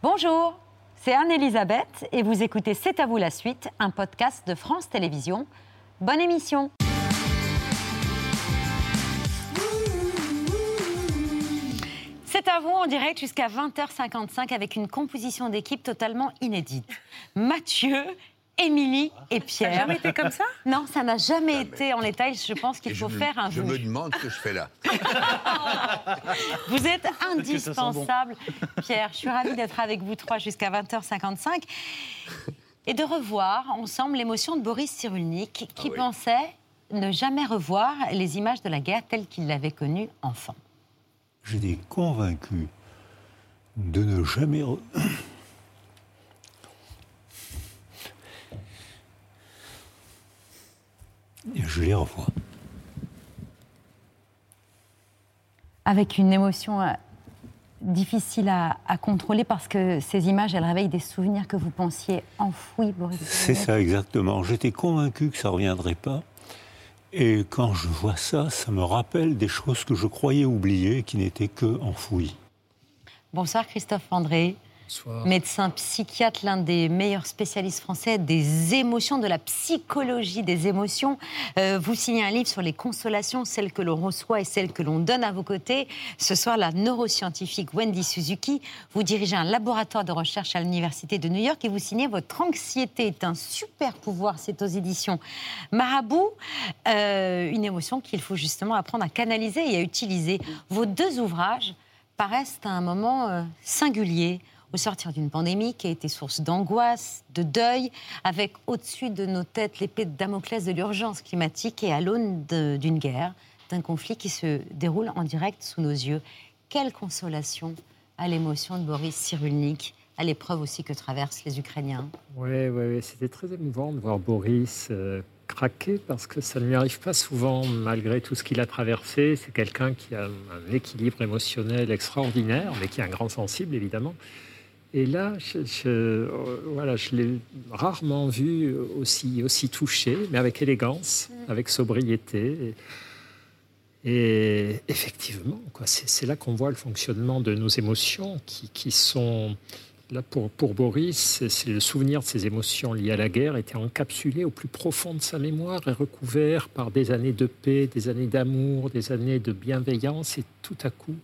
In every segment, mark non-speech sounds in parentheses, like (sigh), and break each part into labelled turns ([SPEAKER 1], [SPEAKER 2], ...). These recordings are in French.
[SPEAKER 1] Bonjour, c'est Anne-Elisabeth et vous écoutez C'est à vous la suite, un podcast de France Télévisions. Bonne émission C'est à vous en direct jusqu'à 20h55 avec une composition d'équipe totalement inédite. Mathieu, Émilie et Pierre. Ça
[SPEAKER 2] n'a jamais été comme ça?
[SPEAKER 1] Non, ça n'a jamais, été en détail. Je pense qu'il faut faire un
[SPEAKER 3] Je me demande ce que je fais là. (laughs)
[SPEAKER 1] vous êtes indispensable, Pierre. Je suis ravie d'être avec vous trois jusqu'à 20h55 et de revoir ensemble l'émotion de Boris Cyrulnik qui ah pensait ne jamais revoir les images de la guerre telles qu'il l'avait connue enfant.
[SPEAKER 4] J'étais convaincu de ne jamais je les revois.
[SPEAKER 1] Avec une émotion euh, difficile à, contrôler parce que ces images, elles réveillent des souvenirs que vous pensiez enfouis, Boris.
[SPEAKER 4] C'est ça, exactement. J'étais convaincu que ça ne reviendrait pas. Et quand je vois ça, ça me rappelle des choses que je croyais oublier qui n'étaient que enfouies.
[SPEAKER 1] Bonsoir Christophe André. Médecin psychiatre, l'un des meilleurs spécialistes français des émotions, de la psychologie des émotions. Euh, vous signez un livre sur les consolations, celles que l'on reçoit et celles que l'on donne à vos côtés. Ce soir, la neuroscientifique Wendy Suzuki, vous dirigez un laboratoire de recherche à l'Université de New York et vous signez Votre anxiété est un super pouvoir. C'est aux éditions Marabout. Euh, une émotion qu'il faut justement apprendre à canaliser et à utiliser. Vos deux ouvrages paraissent à un moment euh, singulier au sortir d'une pandémie qui a été source d'angoisse, de deuil, avec au-dessus de nos têtes l'épée de Damoclès de l'urgence climatique et à l'aune d'une guerre, d'un conflit qui se déroule en direct sous nos yeux. Quelle consolation à l'émotion de Boris Cyrulnik, à l'épreuve aussi que traversent les Ukrainiens.
[SPEAKER 5] Oui, oui, oui. c'était très émouvant de voir Boris euh, craquer parce que ça ne lui arrive pas souvent malgré tout ce qu'il a traversé. C'est quelqu'un qui a un équilibre émotionnel extraordinaire, mais qui est un grand sensible évidemment. Et là, je, voilà, je l'ai rarement vu aussi, aussi touché, mais avec élégance, mm. avec sobriété. Et, effectivement, c'est là qu'on voit le fonctionnement de nos émotions qui, qui sont... Là, pour, pour Boris, c'est le souvenir de ses émotions liées à la guerre était encapsulé au plus profond de sa mémoire et recouvert par des années de paix, des années d'amour, des années de bienveillance. Et tout à coup,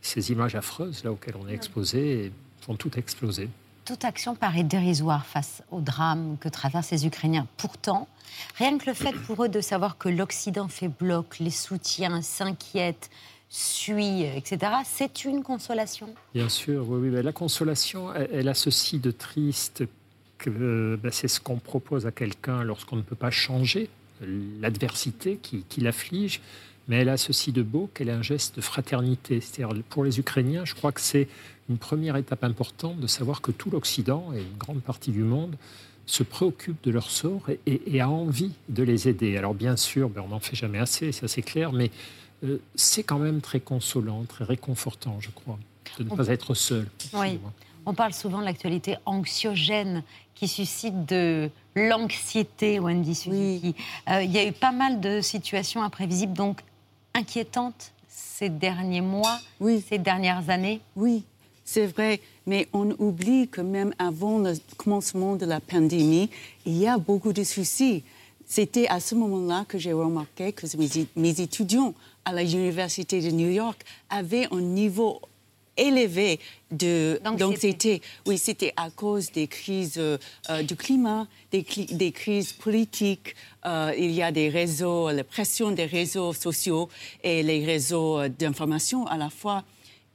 [SPEAKER 5] ces images affreuses là auxquelles on est exposé tout explosé.
[SPEAKER 1] Toute action paraît dérisoire face au drame que traversent les Ukrainiens. Pourtant, rien que le fait pour eux de savoir que l'Occident fait bloc, les soutiens, s'inquiète, suit, etc., c'est une consolation.
[SPEAKER 5] Bien sûr, oui. oui. la consolation, elle, a ceci de triste que ben, c'est ce qu'on propose à quelqu'un lorsqu'on ne peut pas changer l'adversité qui, qui l'afflige mais elle a ceci de beau qu'elle est un geste de fraternité. C'est-à-dire, pour les Ukrainiens, je crois que c'est une première étape importante de savoir que tout l'Occident et une grande partie du monde se préoccupe de leur sort et, a envie de les aider. Alors bien sûr, ben, on n'en fait jamais assez, ça c'est clair, mais euh, c'est quand même très consolant, très réconfortant, je crois, de ne pas être seul.
[SPEAKER 1] Oui. On parle souvent de l'actualité anxiogène qui suscite de l'anxiété, Wendy Suzuki. Euh, il y a eu pas mal de situations imprévisibles, donc inquiétantes ces derniers mois, ces dernières années
[SPEAKER 6] Oui, c'est vrai, mais on oublie que même avant le commencement de la pandémie, il y a beaucoup de soucis. C'était à ce moment-là que j'ai remarqué que mes, étudiants à l'Université de New York avaient un niveau élevé d'anxiété. Oui, c'était à cause des crises euh, du climat, des, des crises politiques. Euh, il y a des réseaux, la pression des réseaux sociaux et les réseaux euh, d'information à la fois.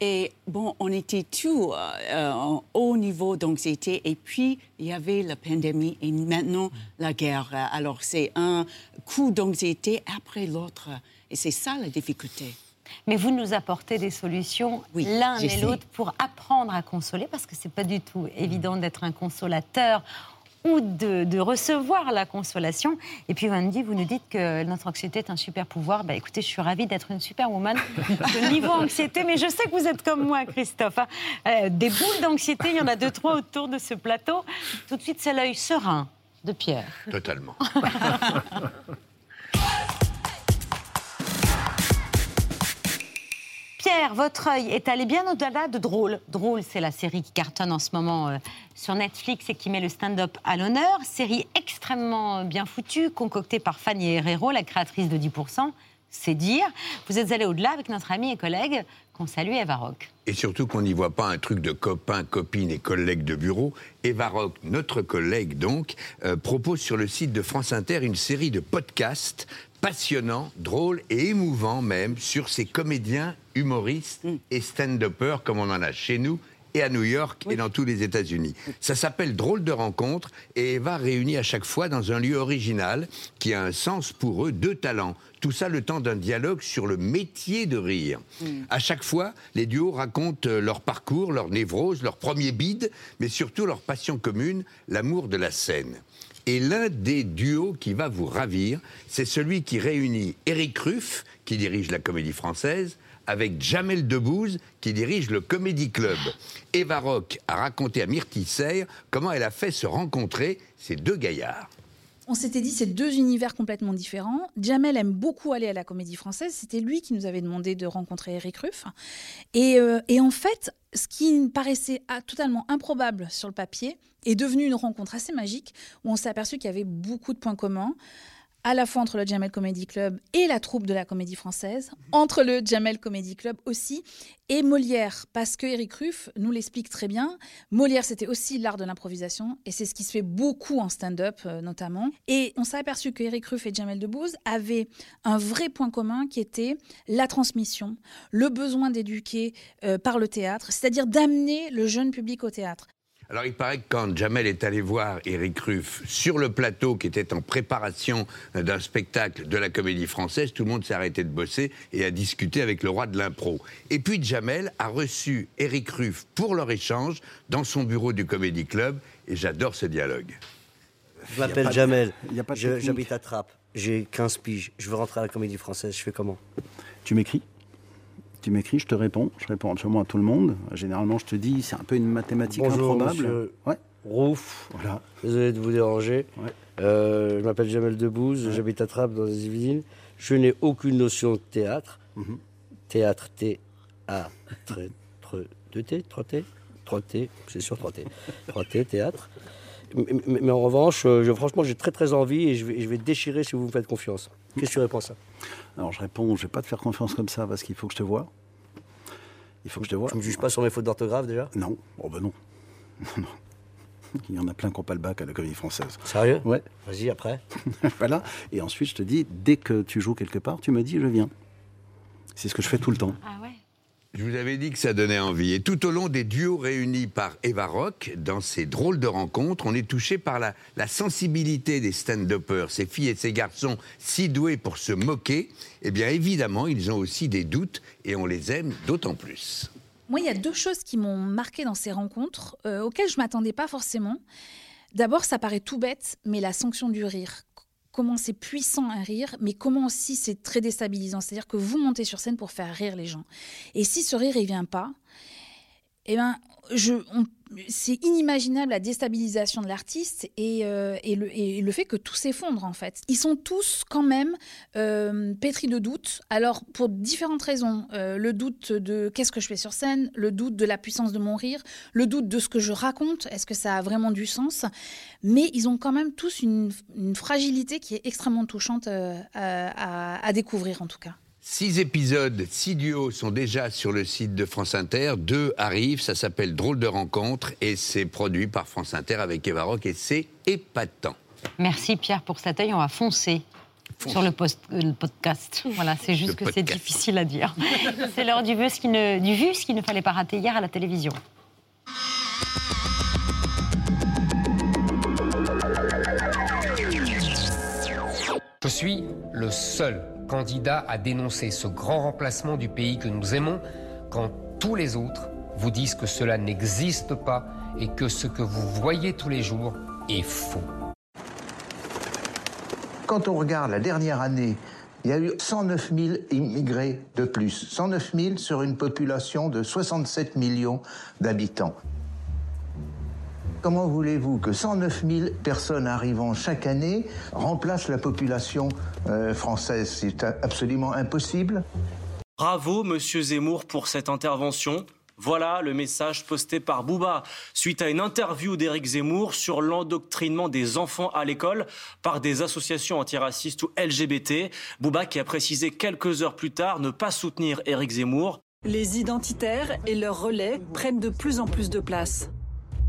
[SPEAKER 6] Et bon, on était tout euh, en haut niveau d'anxiété. Et puis, il y avait la pandémie et maintenant la guerre. Alors, c'est un coup d'anxiété après l'autre. Et c'est ça la difficulté.
[SPEAKER 1] Mais vous nous apportez des solutions l'un et l'autre pour apprendre à consoler, parce que c'est pas du tout évident d'être un consolateur ou de, recevoir la consolation. Et puis Wendy, vous nous dites que notre anxiété est un super pouvoir. Bah, écoutez, je suis ravie d'être une superwoman de niveau anxiété, mais je sais que vous êtes comme moi, Christophe. Hein. Euh, des boules d'anxiété, il y en a deux, trois autour de ce plateau. Tout de suite, c'est l'œil serein de Pierre.
[SPEAKER 3] Totalement. (laughs)
[SPEAKER 1] Pierre, votre œil est allé bien au-delà de Drôle. Drôle, c'est la série qui cartonne en ce moment euh, sur Netflix et qui met le stand-up à l'honneur. Série extrêmement bien foutue, concoctée par Fanny Herrero, la créatrice de 10%. C'est dire. Vous êtes allé au-delà avec notre ami et collègue qu'on salue, Eva Rock.
[SPEAKER 3] Et surtout qu'on n'y voit pas un truc de copains, copines et collègues de bureau. Eva Rock, notre collègue donc, euh, propose sur le site de France Inter une série de podcasts passionnants, drôles et émouvants même sur ces comédiens, humoristes mm. et stand-uppers comme on en a chez nous et à New York et dans tous les États-Unis. Ça s'appelle Drôle de rencontre et Eva réunit à chaque fois dans un lieu original qui a un sens pour eux, deux talents. Tout ça le temps d'un dialogue sur le métier de rire. Mm. À chaque fois, les duos racontent leur parcours, leur névrose, leur premier bide, mais surtout leur passion commune, l'amour de la scène. Et l'un des duos qui va vous ravir, c'est celui qui réunit Eric Ruff, qui dirige la comédie française, avec Jamel Debbouze qui dirige le Comedy Club. Eva Rock a raconté à Myrtille Seyre comment elle a fait se rencontrer ces deux gaillards.
[SPEAKER 7] On s'était dit c'est deux univers complètement différents. Jamel aime beaucoup aller à la comédie française. C'était lui qui nous avait demandé de rencontrer Eric Ruff. Et, euh, et en fait, ce qui paraissait totalement improbable sur le papier est devenu une rencontre assez magique où on s'est aperçu qu'il y avait beaucoup de points communs à la fois entre le Jamel Comedy Club et la troupe de la comédie française, entre le Jamel Comedy Club aussi, et Molière, parce que Eric Ruff nous l'explique très bien. Molière, c'était aussi l'art de l'improvisation, et c'est ce qui se fait beaucoup en stand-up euh, notamment. Et on s'est aperçu que Eric Ruff et Jamel Debbouze avaient un vrai point commun qui était la transmission, le besoin d'éduquer euh, par le théâtre, c'est-à-dire d'amener le jeune public au théâtre.
[SPEAKER 3] Alors il paraît que quand Jamel est allé voir Eric Ruff sur le plateau qui était en préparation d'un spectacle de la comédie française, tout le monde s'est arrêté de bosser et a discuté avec le roi de l'impro. Et puis Jamel a reçu Eric Ruff pour leur échange dans son bureau du Comédie Club et j'adore ce dialogue.
[SPEAKER 8] Je m'appelle Jamel, j'habite à Trappes, j'ai 15 piges, je veux rentrer à la comédie française, je fais comment?
[SPEAKER 9] Tu m'écris? Tu m'écris, je te réponds. Je réponds absolument à tout le monde. Généralement, je te dis, c'est un peu une mathématique
[SPEAKER 8] Bonjour,
[SPEAKER 9] improbable.
[SPEAKER 8] Monsieur ouais. Rouf. Voilà. Désolé de vous déranger. Euh, je m'appelle Jamel Debbouze, j'habite à Trappes dans les Yvelines. Je n'ai aucune notion de théâtre. Mhm. Théâtre, T, A, 2 T, 3 T, 3 T, c'est sûr 3 T. 3 T, théâtre. Mais, en revanche, euh, je, franchement, j'ai très très envie et je vais, je vais déchirer si vous me faites confiance. Qu'est-ce que tu réponds à ça?
[SPEAKER 9] Alors je réponds, je ne vais pas te faire confiance comme ça parce qu'il faut que je te vois. Il faut que je te vois.
[SPEAKER 8] Tu me juges pas sur mes fautes d'orthographe déjà?
[SPEAKER 9] Non. Oh ben (laughs) non. Il y en a plein qui n'ont pas le bac à la comédie française.
[SPEAKER 8] Sérieux?
[SPEAKER 9] Ouais.
[SPEAKER 8] Vas-y, après. (laughs)
[SPEAKER 9] voilà. Et ensuite, je te dis, dès que tu joues quelque part, tu me dis, je viens. C'est ce que je fais tout le temps.
[SPEAKER 1] Ah ouais?
[SPEAKER 3] Je vous avais dit que ça donnait envie. Et tout au long des duos réunis par Eva Rock, dans ces drôles de rencontres, on est touché par la, sensibilité des stand-uppers, ces filles et ces garçons si doués pour se moquer. Eh bien, évidemment, ils ont aussi des doutes et on les aime d'autant plus.
[SPEAKER 7] Moi, il y a deux choses qui m'ont marqué dans ces rencontres, euh, auxquelles je ne m'attendais pas forcément. D'abord, ça paraît tout bête, mais la sanction du rire comment c'est puissant un rire, mais comment aussi c'est très déstabilisant. C'est-à-dire que vous montez sur scène pour faire rire les gens. Et si ce rire, il vient pas, eh ben, c'est inimaginable la déstabilisation de l'artiste et, euh, et, le, fait que tout s'effondre en fait. Ils sont tous quand même euh, pétris de doutes. Alors pour différentes raisons, euh, le doute de qu'est-ce que je fais sur scène, le doute de la puissance de mon rire, le doute de ce que je raconte, est-ce que ça a vraiment du sens? Mais ils ont quand même tous une, fragilité qui est extrêmement touchante à découvrir en tout cas.
[SPEAKER 3] Six épisodes, six duos sont déjà sur le site de France Inter. Deux arrivent, ça s'appelle Drôle de rencontre et c'est produit par France Inter avec Eva Rock et c'est épatant.
[SPEAKER 1] Merci Pierre pour cet œil, on va foncer. Sur le, podcast. (laughs) Voilà, c'est juste que c'est difficile à dire. (laughs) c'est l'heure du, ce qui ne, du vu, ce qu'il ne fallait pas rater hier à la télévision.
[SPEAKER 10] Je suis le seul candidat à dénoncer ce grand remplacement du pays que nous aimons quand tous les autres vous disent que cela n'existe pas et que ce que vous voyez tous les jours est faux.
[SPEAKER 11] Quand on regarde la dernière année, il y a eu 109 000 immigrés de plus. 109 000 sur une population de 67 millions d'habitants. Comment voulez-vous que 109 000 personnes arrivant chaque année remplacent la population euh, française? C'est absolument impossible.
[SPEAKER 12] Bravo, monsieur Zemmour, pour cette intervention. Voilà le message posté par Bouba suite à une interview d'Éric Zemmour sur l'endoctrinement des enfants à l'école par des associations antiracistes ou LGBT. Bouba qui a précisé quelques heures plus tard ne pas soutenir Éric Zemmour.
[SPEAKER 13] Les identitaires et leurs relais prennent de plus en plus de place.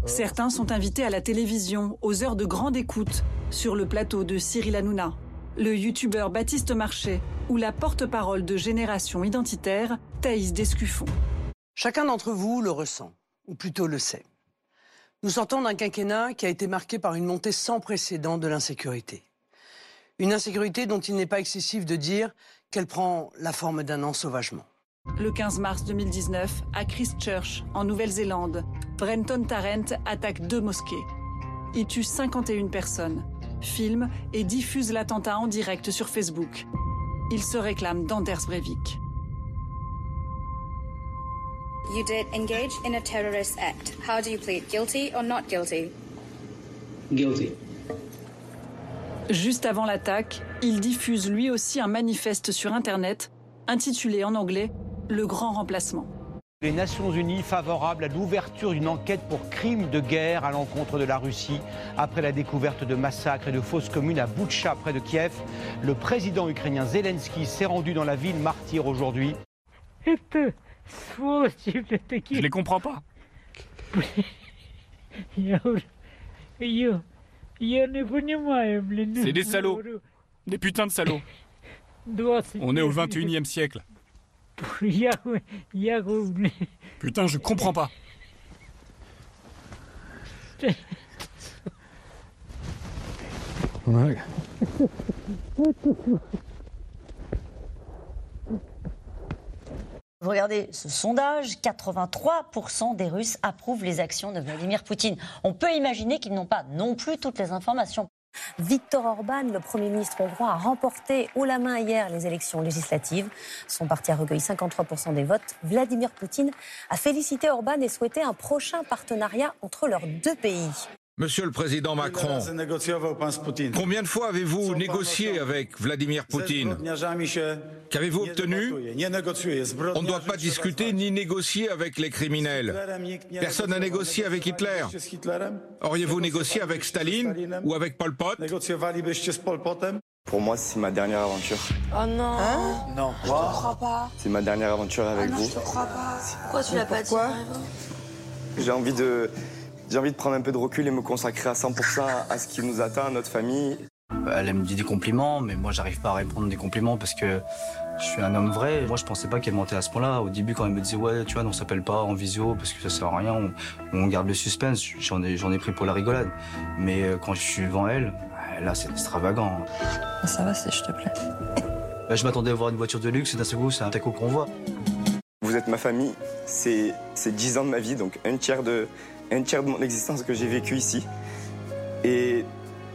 [SPEAKER 13] Certains sont invités à la télévision aux heures de grande écoute sur le plateau de Cyril Hanouna le youtubeur Baptiste Marché ou la porte-parole de Génération Identitaire, Thaïs Descuffon.
[SPEAKER 14] Chacun d'entre vous le ressent, ou plutôt le sait. Nous sortons d'un quinquennat qui a été marqué par une montée sans précédent de l'insécurité. Une insécurité dont il n'est pas excessif de dire qu'elle prend la forme d'un ensauvagement.
[SPEAKER 13] Le 15 mars 2019, à Christchurch, en Nouvelle-Zélande, Brenton Tarrant attaque deux mosquées. Il tue 51 personnes filme et diffuse l'attentat en direct sur Facebook. Il se réclame d'Anders Breivik.
[SPEAKER 15] You did engage in a terrorist act. How do you plead, guilty or not guilty?
[SPEAKER 16] Guilty.
[SPEAKER 13] Juste avant l'attaque, il diffuse lui aussi un manifeste sur Internet intitulé en anglais Le Grand Remplacement
[SPEAKER 17] les Nations Unies favorables à l'ouverture d'une enquête pour crimes de guerre à l'encontre de la Russie après la découverte de massacres et de fausses communes à Boutcha près de Kiev. Le président ukrainien Zelensky s'est rendu dans la ville martyre aujourd'hui.
[SPEAKER 18] Je les comprends pas. C'est des salauds. Des putains de salauds. On est au 21e siècle. (laughs) Putain, je comprends pas.
[SPEAKER 19] Vous regardez ce sondage, 83% des Russes approuvent les actions de Vladimir Poutine. On peut imaginer qu'ils n'ont pas non plus toutes les informations. Viktor Orban, le Premier ministre hongrois, a remporté haut la main hier les élections législatives. Son parti a recueilli 53% des votes. Vladimir Poutine a félicité Orban et souhaité un prochain partenariat entre leurs deux pays.
[SPEAKER 20] Monsieur le Président Macron, combien de fois avez-vous négocié avec Vladimir Poutine Qu'avez-vous obtenu On ne doit pas discuter ni négocier avec les criminels. Personne n'a négocié avec Hitler. Auriez-vous négocié avec Staline ou avec Pol Pot
[SPEAKER 21] pour moi, c'est ma dernière aventure.
[SPEAKER 22] Oh non
[SPEAKER 21] hein
[SPEAKER 22] Non. Je te crois pas.
[SPEAKER 21] C'est ma dernière aventure avec
[SPEAKER 22] ah non,
[SPEAKER 21] vous.
[SPEAKER 22] Je te crois pas. Pourquoi tu l'as pas dit
[SPEAKER 21] J'ai envie de j'ai envie de prendre un peu de recul et me consacrer à 100% à ce qui nous atteint, à notre famille.
[SPEAKER 23] Elle me dit des compliments, mais moi j'arrive pas à répondre des compliments parce que je suis un homme vrai. Moi je pensais pas qu'elle montait à ce point-là. Au début quand elle me disait ouais tu vois on s'appelle pas en visio parce que ça sert à rien, on, garde le suspense, j'en ai, ai pris pour la rigolade. Mais euh, quand je suis devant elle, là c'est extravagant.
[SPEAKER 22] Ça va si je te plaît. (laughs)
[SPEAKER 23] Bah, je m'attendais à voir une voiture de luxe et d'un seul coup c'est un taco qu'on voit.
[SPEAKER 21] Vous êtes ma famille, c'est 10 ans de ma vie, donc un tiers de, un tiers de mon existence que j'ai vécu ici. Et,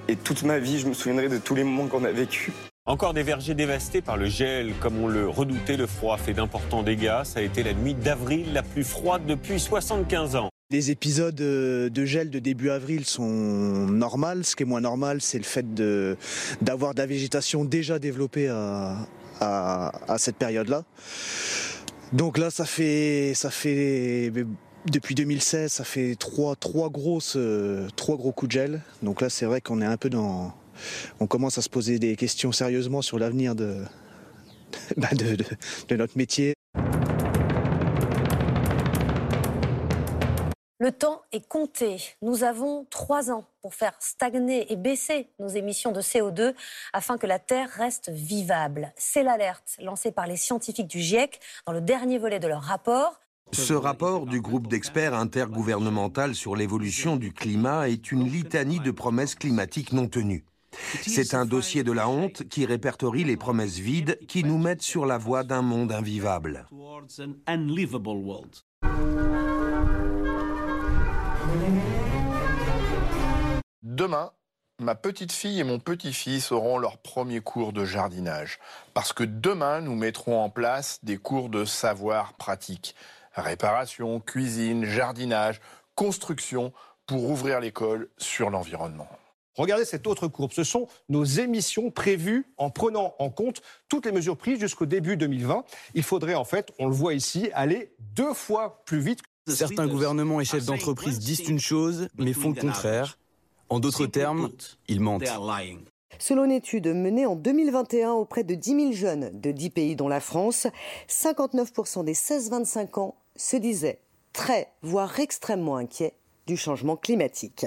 [SPEAKER 21] et toute ma vie, je me souviendrai de tous les moments qu'on a vécu.
[SPEAKER 24] Encore des vergers dévastés par le gel, comme on le redoutait, le froid fait d'importants dégâts. Ça a été la nuit d'avril la plus froide depuis 75 ans.
[SPEAKER 25] Les épisodes de gel de début avril sont normaux. Ce qui est moins normal, c'est le fait d'avoir de, la végétation déjà développée à, à, à cette période-là. Donc là, ça fait, ça fait depuis 2016, ça fait trois, trois, grosses, euh, trois gros coups de gel. Donc là, c'est vrai qu'on est un peu dans. On commence à se poser des questions sérieusement sur l'avenir de, (laughs) bah, de, de, notre métier.
[SPEAKER 19] Le temps est compté. Nous avons trois ans pour faire stagner et baisser nos émissions de CO2 afin que la Terre reste vivable. C'est l'alerte lancée par les scientifiques du GIEC dans le dernier volet de leur rapport.
[SPEAKER 26] Ce rapport du groupe d'experts intergouvernemental sur l'évolution du climat est une litanie de promesses climatiques non tenues. C'est un dossier de la honte qui répertorie les promesses vides qui nous mettent sur la voie d'un monde invivable.
[SPEAKER 27] Demain, ma petite fille et mon petit-fils auront leur premier cours de jardinage. Parce que demain, nous mettrons en place des cours de savoir pratique réparation, cuisine, jardinage, construction, pour ouvrir l'école sur l'environnement.
[SPEAKER 28] Regardez cette autre courbe. Ce sont nos émissions prévues en prenant en compte toutes les mesures prises jusqu'au début 2020. Il faudrait en fait, on le voit ici, aller deux fois plus vite.
[SPEAKER 29] Certains gouvernements et chefs d'entreprise disent une chose, mais font le contraire. En d'autres termes, ils mentent.
[SPEAKER 30] Selon une étude menée en 2021 auprès de 10 000 jeunes de 10 pays dont la France, 59% des 16-25 ans se disaient très, voire extrêmement inquiets du changement climatique.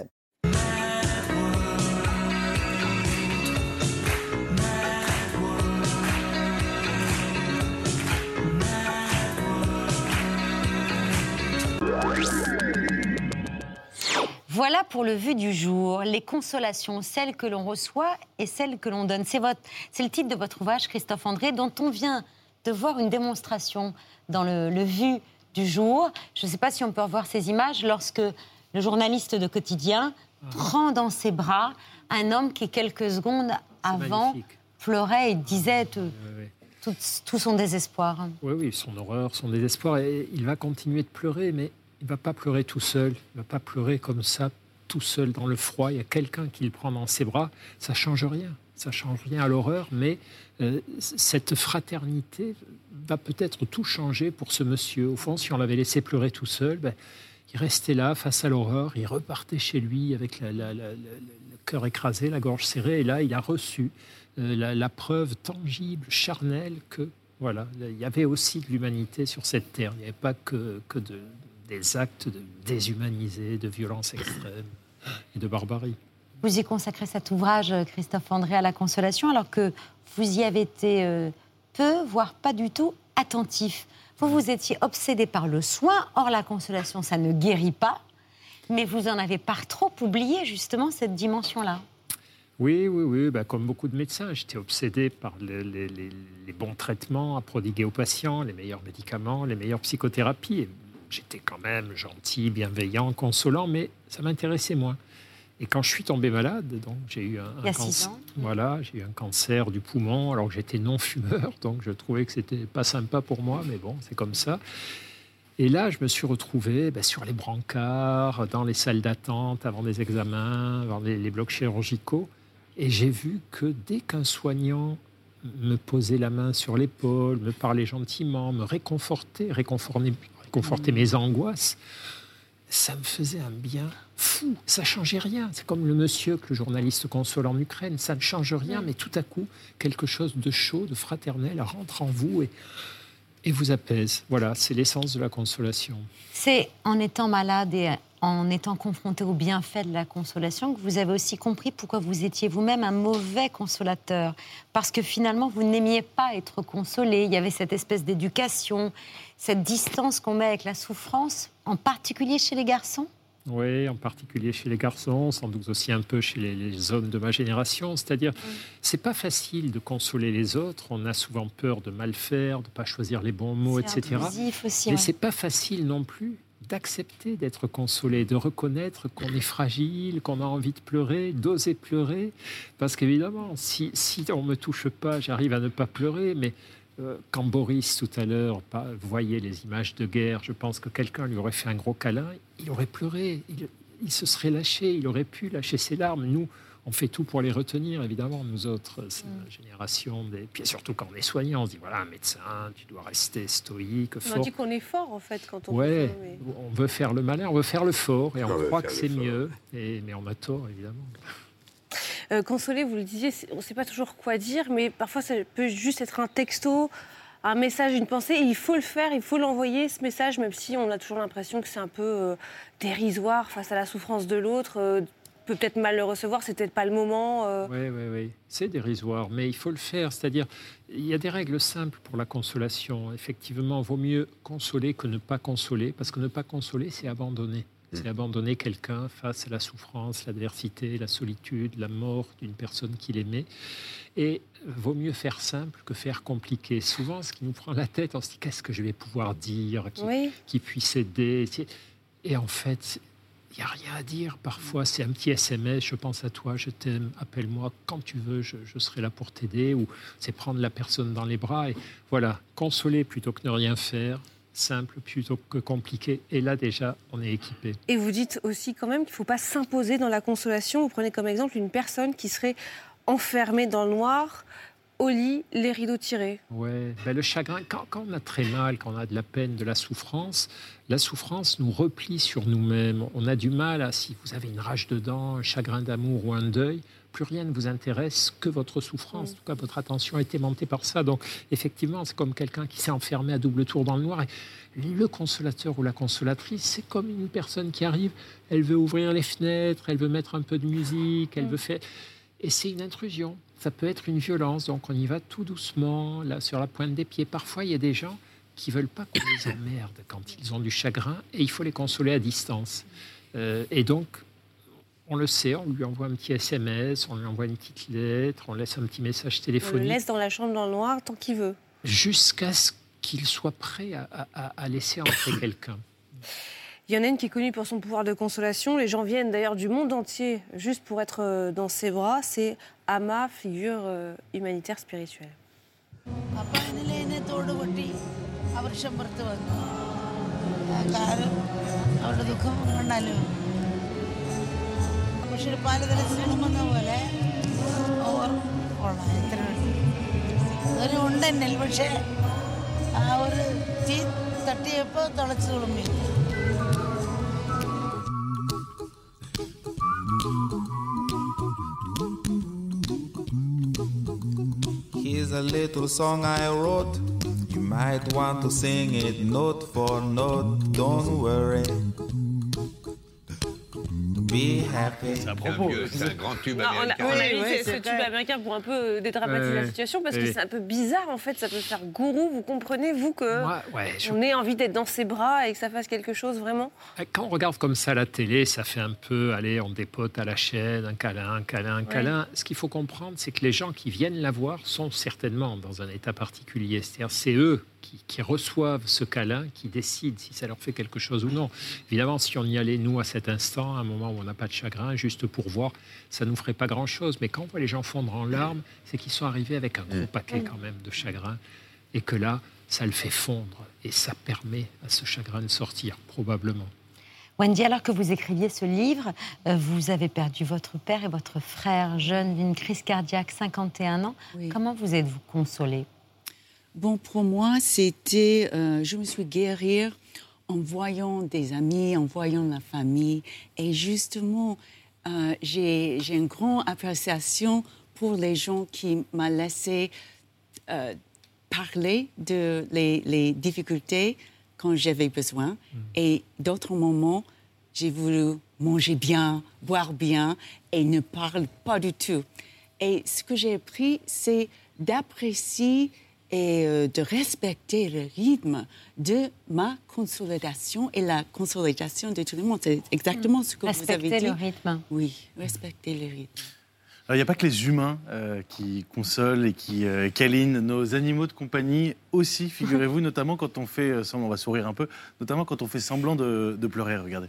[SPEAKER 1] Voilà pour le vu du jour, les consolations, celles que l'on reçoit et celles que l'on donne. C'est, c'est le titre de votre ouvrage, Christophe André, dont on vient de voir une démonstration dans le, le vu du jour. Je ne sais pas si on peut revoir ces images lorsque le journaliste de quotidien ah. prend dans ses bras un homme qui, quelques secondes avant, pleurait et disait tout, tout, son désespoir.
[SPEAKER 5] Oui, oui, son horreur, son désespoir. Et il va continuer de pleurer, mais il ne va pas pleurer tout seul, il ne va pas pleurer comme ça, tout seul dans le froid. Il y a quelqu'un qui le prend dans ses bras. Ça ne change rien. Ça change rien à l'horreur, mais euh, cette fraternité va peut-être tout changer pour ce monsieur. Au fond, si on l'avait laissé pleurer tout seul, ben, il restait là face à l'horreur, il repartait chez lui avec le cœur écrasé, la gorge serrée, et là, il a reçu euh, la, preuve tangible, charnelle que voilà, il y avait aussi de l'humanité sur cette terre. Il n'y avait pas que, que de, des actes de déshumanisés, de violence extrême et de barbarie.
[SPEAKER 1] Vous y consacrez cet ouvrage, Christophe André, à la consolation, alors que vous y avez été euh, peu, voire pas du tout, attentif. Vous, vous étiez obsédé par le soin, or la consolation, ça ne guérit pas, mais vous en avez par trop oublié justement cette dimension-là.
[SPEAKER 5] Oui, oui, oui, bah, comme beaucoup de médecins, j'étais obsédé par les, les, bons traitements à prodiguer aux patients, les meilleurs médicaments, les meilleures psychothérapies j'étais quand même gentil, bienveillant, consolant, mais ça m'intéressait moins. Et quand je suis tombé malade, donc j'ai eu un, cancer, voilà, j'ai eu un cancer du poumon, alors que j'étais non fumeur, (laughs) donc je trouvais que c'était pas sympa pour moi, mais bon, c'est comme ça. Et là, je me suis retrouvé ben, sur les brancards, dans les salles d'attente, avant des examens, avant les, les blocs chirurgicaux, et j'ai vu que dès qu'un soignant me posait la main sur l'épaule, me parlait gentiment, me réconfortait, réconfortait, conforter mes angoisses, ça me faisait un bien fou. Ça changeait rien. C'est comme le monsieur que le journaliste console en Ukraine. Ça ne change rien, mais tout à coup, quelque chose de chaud, de fraternel rentre en vous et, et vous apaise. Voilà, c'est l'essence de la consolation.
[SPEAKER 1] C'est en étant malade et en étant confronté au bienfait de la consolation, que vous avez aussi compris pourquoi vous étiez vous-même un mauvais consolateur. Parce que finalement, vous n'aimiez pas être consolé. Il y avait cette espèce d'éducation, cette distance qu'on met avec la souffrance, en particulier chez les garçons?
[SPEAKER 5] Oui, en particulier chez les garçons, sans doute aussi un peu chez les, hommes de ma génération. C'est-à-dire, c'est pas facile de consoler les autres. On a souvent peur de mal faire, de pas choisir les bons mots, etc.
[SPEAKER 1] Aussi,
[SPEAKER 5] Mais c'est pas facile non plus d'accepter d'être consolé, de reconnaître qu'on est fragile, qu'on a envie de pleurer, d'oser pleurer. Parce qu'évidemment, si, si on ne me touche pas, j'arrive à ne pas pleurer, mais euh, quand Boris, tout à l'heure, voyait les images de guerre, je pense que quelqu'un lui aurait fait un gros câlin, il aurait pleuré, il, il se serait lâché, il aurait pu lâcher ses larmes. Nous, on fait tout pour les retenir, évidemment, nous autres, c'est la génération des. Puis surtout quand on est soignant, on se dit voilà, un médecin, tu dois rester stoïque, fort.
[SPEAKER 31] On dit qu'on est fort, en fait, quand on.
[SPEAKER 5] Ouais, on veut faire le malin, on veut faire le fort, et on, croit que c'est mieux, et, mais on a tort, évidemment.
[SPEAKER 31] Euh, consoler, vous le disiez, on ne sait pas toujours quoi dire, mais parfois ça peut juste être un texto, un message, une pensée, et il faut le faire, il faut l'envoyer, ce message, même si on a toujours l'impression que c'est un peu euh, dérisoire face à la souffrance de l'autre. Euh, peut peut-être mal le recevoir, c'est peut-être pas le moment.
[SPEAKER 5] Oui, oui, oui. C'est dérisoire, mais il faut le faire. C'est-à-dire, il y a des règles simples pour la consolation. Effectivement, vaut mieux consoler que ne pas consoler, parce que ne pas consoler, c'est abandonner. Mm. C'est abandonner quelqu'un face à la souffrance, l'adversité, la solitude, la mort d'une personne qu'il aimait. Et vaut mieux faire simple que faire compliqué. Souvent, ce qui nous prend la tête, on se dit qu'est-ce que je vais pouvoir dire qui, qui puisse aider? Et en fait, il n'y a rien à dire. Parfois, c'est un petit SMS, je pense à toi, je t'aime, appelle-moi quand tu veux, je, serai là pour t'aider. Ou c'est prendre la personne dans les bras et voilà, consoler plutôt que ne rien faire. simple plutôt que compliqué. Et là, déjà, on est équipé.
[SPEAKER 31] Et vous dites aussi quand même qu'il ne faut pas s'imposer dans la consolation. Vous prenez comme exemple une personne qui serait enfermée dans le noir, au lit, les rideaux tirés.
[SPEAKER 5] Ouais, ben le chagrin, quand, on a très mal, quand on a de la peine, de la souffrance, la souffrance nous replie sur nous-mêmes. On a du mal à, si vous avez une rage dedans, un chagrin d'amour ou un deuil, plus rien ne vous intéresse que votre souffrance. En tout cas, votre attention est aimantée par ça. Donc, effectivement, c'est comme quelqu'un qui s'est enfermé à double tour dans le noir. Et le consolateur ou la consolatrice, c'est comme une personne qui arrive, elle veut ouvrir les fenêtres, elle veut mettre un peu de musique, elle veut faire... Et c'est une intrusion. Ça peut être une violence. Donc, on y va tout doucement, là, sur la pointe des pieds. Parfois, il y a des gens qui veulent pas qu'on les emmerde quand ils ont du chagrin et il faut les consoler à distance. Euh, et donc, on le sait, on lui envoie un petit SMS, on lui envoie une petite lettre, on laisse un petit message téléphonique. On
[SPEAKER 31] le laisse dans la chambre dans le noir tant qu'il veut.
[SPEAKER 5] Jusqu'à ce qu'il soit prêt à, laisser entrer quelqu'un. (coughs)
[SPEAKER 31] Il y en a une qui est connue pour son pouvoir de consolation. Les gens viennent d'ailleurs du monde entier juste pour être euh, dans ses bras. C'est Ama, figure euh, humanitaire spirituelle.
[SPEAKER 32] അപ്പം അതിൽ എന്നെ തോടുപൊട്ടി ആ വൃക്ഷം പുറത്ത് വന്നു. കാരണം അവരുടെ ദുഃഖം കണ്ടാലോ. പക്ഷേ പാലതല സിനിമന്ന പോലെ ഓവർ ഓണം എത്ര ഒരു ഉണ്ടെന്നൽ പക്ഷേ ആ ഒരു തീ തട്ടിയപ്പോൾ തുളച്ച്
[SPEAKER 33] തുളുമ്പില്ല little song I wrote. You might want to sing it note for note. Don't worry.
[SPEAKER 24] C'est un, grand tube américain.
[SPEAKER 31] on a, oui, ce tube américain pour un peu euh, dédramatiser la situation parce que c'est un peu bizarre en fait. Ça peut faire gourou. Vous comprenez vous que on ait envie d'être dans ses bras et que ça fasse quelque chose vraiment.
[SPEAKER 5] Quand on regarde comme ça la télé, ça fait un peu allez, on dépote à la chaîne, un câlin, un câlin, un câlin. Ce qu'il faut comprendre, c'est que les gens qui viennent la voir sont certainement dans un état particulier. C'est-à-dire, c'est eux qui, reçoivent ce câlin, qui décident si ça leur fait quelque chose ou non. Évidemment, si on y allait, nous, à cet instant, à un moment où on n'a pas de chagrin, juste pour voir, ça ne nous ferait pas grand-chose. Mais quand on voit les gens fondre en larmes, c'est qu'ils sont arrivés avec un gros paquet quand même de chagrin, et que là, ça le fait fondre, et ça permet à ce chagrin de sortir, probablement.
[SPEAKER 1] Wendy, alors que vous écriviez ce livre, euh, vous avez perdu votre père et votre frère jeune d'une crise cardiaque, 51 ans. Comment vous êtes-vous consolée?
[SPEAKER 6] Bon, pour moi, c'était, euh, je me suis guérie en voyant des amis, en voyant la famille. Et justement, euh, j'ai une grande appréciation pour les gens qui m'ont laissé euh, parler de les, difficultés quand j'avais besoin. Mm. Et d'autres moments, j'ai voulu manger bien, boire bien et ne parle pas du tout. Et ce que j'ai appris, c'est d'apprécier et euh, de respecter le rythme de ma consolidation et la consolidation de tout le monde. C'est exactement ce que vous avez dit.
[SPEAKER 1] Respecter le rythme.
[SPEAKER 6] Oui, respecter le rythme.
[SPEAKER 34] il n'y a pas que les humains euh, qui consolent et qui euh, câlinent nos animaux de compagnie aussi, figurez-vous, (laughs) notamment quand on fait semblant, on va sourire un peu, notamment quand on fait semblant de, de pleurer, regardez.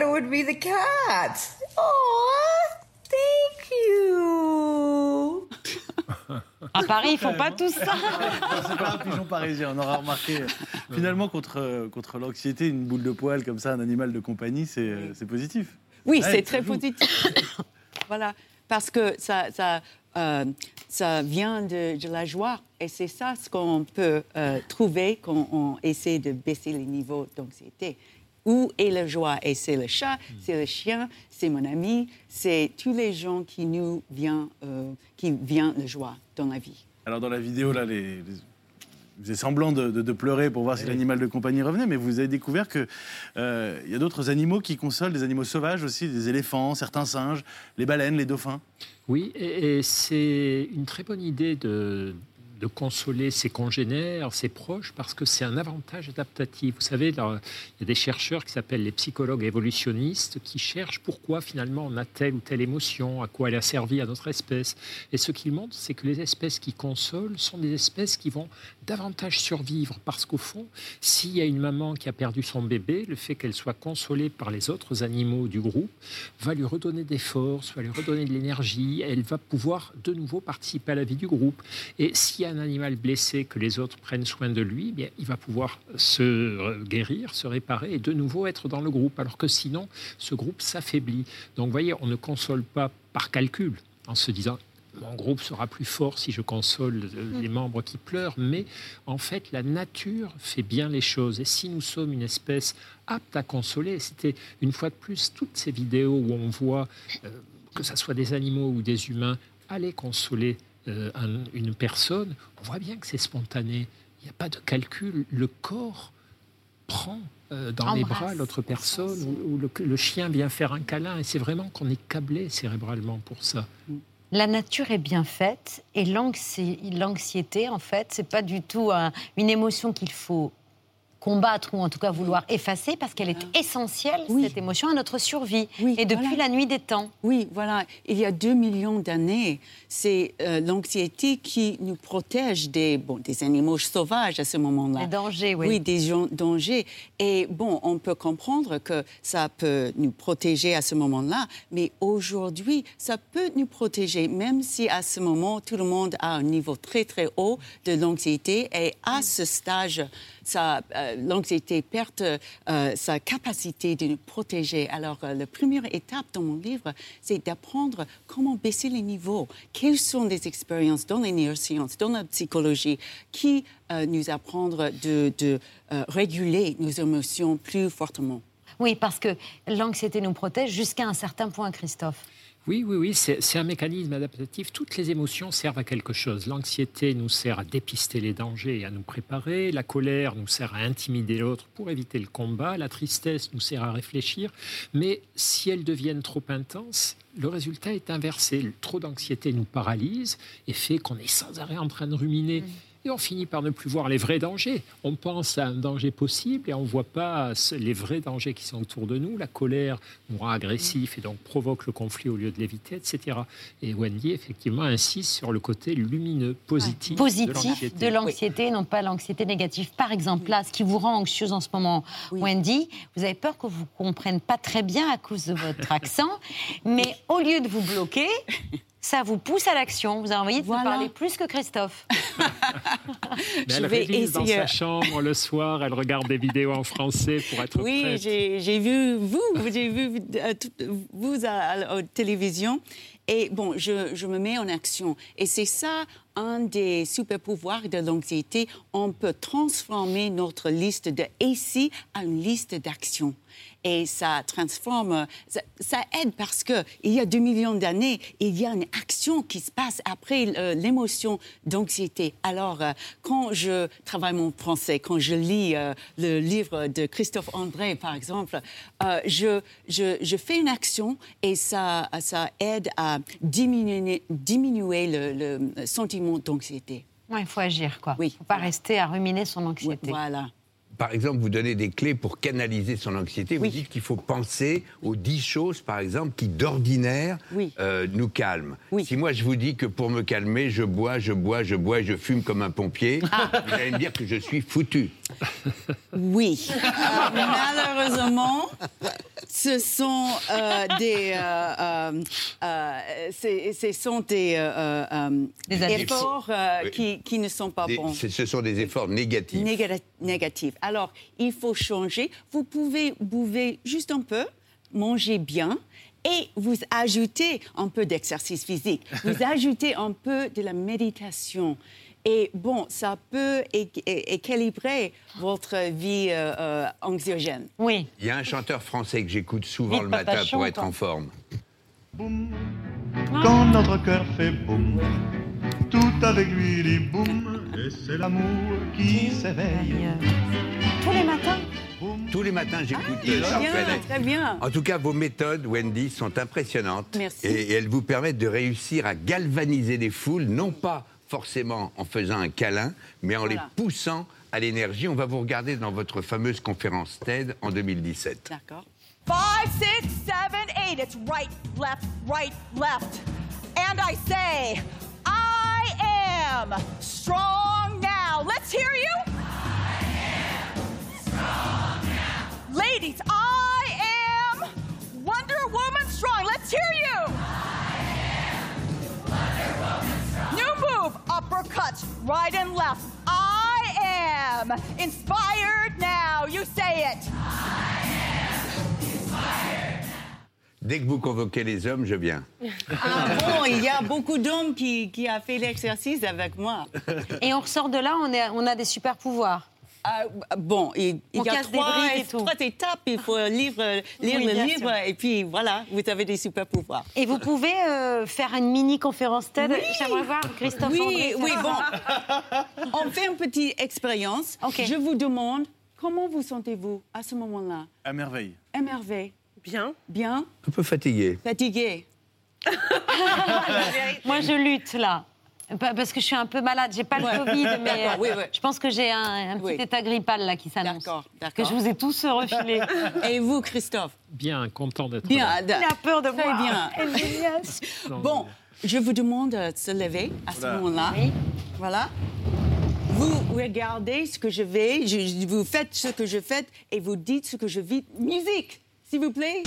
[SPEAKER 32] Thought it would be the cat. Oh, thank you. (laughs)
[SPEAKER 1] À Paris, ils font pas tout ça. (laughs)
[SPEAKER 34] C'est pas un pigeon parisien, on aura remarqué. Finalement, contre, contre l'anxiété, une boule de poil comme ça, un animal de compagnie, c'est positif.
[SPEAKER 6] Oui, c'est très positif. (coughs) voilà, parce que ça, ça, euh, ça vient de, de, la joie. Et c'est ça ce qu'on peut euh, trouver quand on essaie de baisser les niveaux d'anxiété. Où est la joie? Et c'est le chat, c'est le chien, c'est mon ami, c'est tous les gens qui nous viennent, euh, qui viennent la joie dans la vie.
[SPEAKER 34] Alors dans la vidéo, là, les, vous avez semblant de, pleurer pour voir si l'animal de compagnie revenait, mais vous avez découvert qu'il euh, y a d'autres animaux qui consolent, des animaux sauvages aussi, des éléphants, certains singes, les baleines, les dauphins.
[SPEAKER 5] Oui, et, c'est une très bonne idée de, de consoler ses congénères, ses proches, parce que c'est un avantage adaptatif. Vous savez, il y a des chercheurs qui s'appellent les psychologues évolutionnistes qui cherchent pourquoi finalement on a telle ou telle émotion, à quoi elle a servi à notre espèce. Et ce qu'ils montrent, c'est que les espèces qui consolent sont des espèces qui vont davantage survivre, parce qu'au fond, s'il y a une maman qui a perdu son bébé, le fait qu'elle soit consolée par les autres animaux du groupe va lui redonner des forces, va lui redonner de l'énergie, elle va pouvoir de nouveau participer à la vie du groupe. Et s'il y a un animal blessé, que les autres prennent soin de lui, eh bien, il va pouvoir se guérir, se réparer et de nouveau être dans le groupe. Alors que sinon, ce groupe s'affaiblit. Donc, vous voyez, on ne console pas par calcul en se disant mon groupe sera plus fort si je console les membres qui pleurent, mais en fait, la nature fait bien les choses. Et si nous sommes une espèce apte à consoler, c'était une fois de plus toutes ces vidéos où on voit, euh, que ce soit des animaux ou des humains, aller consoler euh, une personne, on voit bien que c'est spontané. Il n'y a pas de calcul. Le corps prend euh, dans les bras l'autre personne, ou, le, chien vient faire un câlin, et c'est vraiment qu'on est câblé cérébralement pour ça.
[SPEAKER 1] La nature est bien faite et l'anxiété, en fait, c'est pas du tout une émotion qu'il faut combattre ou en tout cas vouloir effacer parce qu'elle est essentielle, cette émotion, à notre survie. et depuis la nuit des temps.
[SPEAKER 6] Oui, voilà. Il y a deux millions d'années, c'est euh, l'anxiété qui nous protège des, bon, des animaux sauvages à ce moment-là.
[SPEAKER 1] Des dangers, oui.
[SPEAKER 6] Oui, des dangers. Et bon, on peut comprendre que ça peut nous protéger à ce moment-là, mais aujourd'hui, ça peut nous protéger, même si à ce moment, tout le monde a un niveau très, très haut de l'anxiété. Et à ce stage, sa, euh, l'anxiété perd euh, sa capacité de nous protéger. Alors, euh, la première étape dans mon livre, c'est d'apprendre comment baisser les niveaux. Quelles sont les expériences dans les neurosciences, dans la psychologie, qui nous apprendre de réguler nos émotions plus fortement?
[SPEAKER 1] Oui, parce que l'anxiété nous protège jusqu'à un certain point, Christophe.
[SPEAKER 5] Oui, oui, oui, c'est un mécanisme adaptatif. Toutes les émotions servent à quelque chose. L'anxiété nous sert à dépister les dangers et à nous préparer. La colère nous sert à intimider l'autre pour éviter le combat. La tristesse nous sert à réfléchir. Mais si elles deviennent trop intenses, le résultat est inversé. Trop d'anxiété nous paralyse et fait qu'on est sans arrêt en train de ruminer. Mmh et on finit par ne plus voir les vrais dangers. On pense à un danger possible et on ne voit pas les vrais dangers qui sont autour de nous. La colère nous rend agressif et donc provoque le conflit au lieu de l'éviter, etc. Et Wendy, effectivement, insiste sur le côté lumineux, positif,
[SPEAKER 1] positif de l'anxiété, non pas l'anxiété négative. Par exemple, là, ce qui vous rend anxieuse en ce moment, Wendy, vous avez peur que vous ne compreniez pas très bien à cause de votre (laughs) accent, mais au lieu de vous bloquer, ça vous pousse à l'action. Vous avez envie de parler plus que Christophe. (laughs)
[SPEAKER 5] elle vais révise dans sa chambre le soir, elle regarde des vidéos en français pour être
[SPEAKER 6] Oui, j'ai vu vous, j'ai vu euh, vous à, la télévision. Et bon, je, je, me mets en action. Et c'est ça un des super pouvoirs de l'anxiété. On peut transformer notre liste de ici en une liste d'actions et ça transforme, ça, aide parce que il y a deux millions d'années, il y a une action qui se passe après euh, l'émotion d'anxiété. Alors, euh, quand je travaille mon français, quand je lis euh, le livre de Christophe André, par exemple, je, je, fais une action et ça, ça aide à diminuer, diminuer le sentiment
[SPEAKER 1] il faut agir, quoi. Il ne faut pas rester à ruminer son anxiété.
[SPEAKER 6] voilà
[SPEAKER 35] par exemple, vous donnez des clés pour canaliser son anxiété. Vous dites qu'il faut penser aux dix choses, par exemple, qui d'ordinaire euh, nous calment. Si moi je vous dis que pour me calmer, je bois, je bois, je bois et je fume comme un pompier, ah. vous allez me dire que je suis foutu.
[SPEAKER 6] Oui. Euh, malheureusement, ce sont euh, des, ce sont des, efforts qui, qui, ne sont pas bons.
[SPEAKER 35] Ce sont des efforts négatifs.
[SPEAKER 6] négatifs. Alors, il faut changer. Vous pouvez bouver juste un peu, manger bien, et vous ajoutez un peu d'exercice physique, vous (laughs) ajoutez un peu de la méditation. Et bon, ça peut équilibrer votre vie euh, euh, anxiogène.
[SPEAKER 1] Oui.
[SPEAKER 35] Il y a un chanteur français que j'écoute souvent le matin pour être en forme.
[SPEAKER 36] Boum, quand notre cœur fait boum, tout avec lui dit boum, et c'est l'amour qui s'éveille.
[SPEAKER 1] Tous les matins
[SPEAKER 35] tous les matins, j'écoute
[SPEAKER 6] ah, Très bien.
[SPEAKER 35] En tout cas, vos méthodes, Wendy, sont impressionnantes.
[SPEAKER 6] Merci.
[SPEAKER 35] Et, elles vous permettent de réussir à galvaniser des foules, non pas forcément en faisant un câlin, mais en les poussant à l'énergie. On va vous regarder dans votre fameuse conférence TED en 2017.
[SPEAKER 6] D'accord.
[SPEAKER 37] Five, six, seven, eight. It's right, left, right, left. And I say, I am strong now. Let's hear you. Ladies, I am Wonder Woman strong. Let's hear you. New move, uppercut, right and left. I am inspired now. You say it.
[SPEAKER 35] Dès que vous convoquez les hommes, je viens.
[SPEAKER 6] Ah bon, il y a beaucoup d'hommes qui, qui a fait l'exercice avec moi.
[SPEAKER 1] Et on ressort de là, on, est, on a des super pouvoirs.
[SPEAKER 6] Ah, bon, il, il y a trois,
[SPEAKER 1] et
[SPEAKER 6] étapes. Il faut lire, lire
[SPEAKER 1] Oui,
[SPEAKER 6] le livre
[SPEAKER 1] sûr.
[SPEAKER 6] et puis voilà, vous avez des super pouvoirs.
[SPEAKER 1] Et vous pouvez euh, faire une mini conférence TED. J'aimerais voir Christophe
[SPEAKER 6] Oui,
[SPEAKER 1] André
[SPEAKER 6] oui, bon. (laughs) On fait une petite expérience. Je vous demande, comment vous sentez-vous à ce moment-là?
[SPEAKER 34] À merveille.
[SPEAKER 6] Émerveillé
[SPEAKER 31] Bien.
[SPEAKER 6] Bien
[SPEAKER 35] Un peu fatigué.
[SPEAKER 6] Fatigué (laughs)
[SPEAKER 1] Moi, je lutte là. Pa- Parce que je suis un peu malade, j'ai pas le
[SPEAKER 6] Ouais.
[SPEAKER 1] Covid, mais (laughs)
[SPEAKER 6] D'accord,
[SPEAKER 1] euh,
[SPEAKER 6] oui, oui.
[SPEAKER 1] je pense que j'ai un, un petit
[SPEAKER 6] Oui.
[SPEAKER 1] état grippal là qui s'annonce.
[SPEAKER 6] D'accord,
[SPEAKER 1] Que je vous ai tous refilé. (laughs)
[SPEAKER 6] Et vous, Christophe?
[SPEAKER 5] Bien, content d'être
[SPEAKER 6] Bien.
[SPEAKER 5] là.
[SPEAKER 1] Il a peur de
[SPEAKER 6] Très
[SPEAKER 1] moi.
[SPEAKER 6] bien. Bon, je vous demande de se lever à ce moment-là. Voilà. Vous regardez ce que je vais, je- vous faites ce que je fais et vous dites ce que je vis. Musique, s'il vous plaît. (laughs)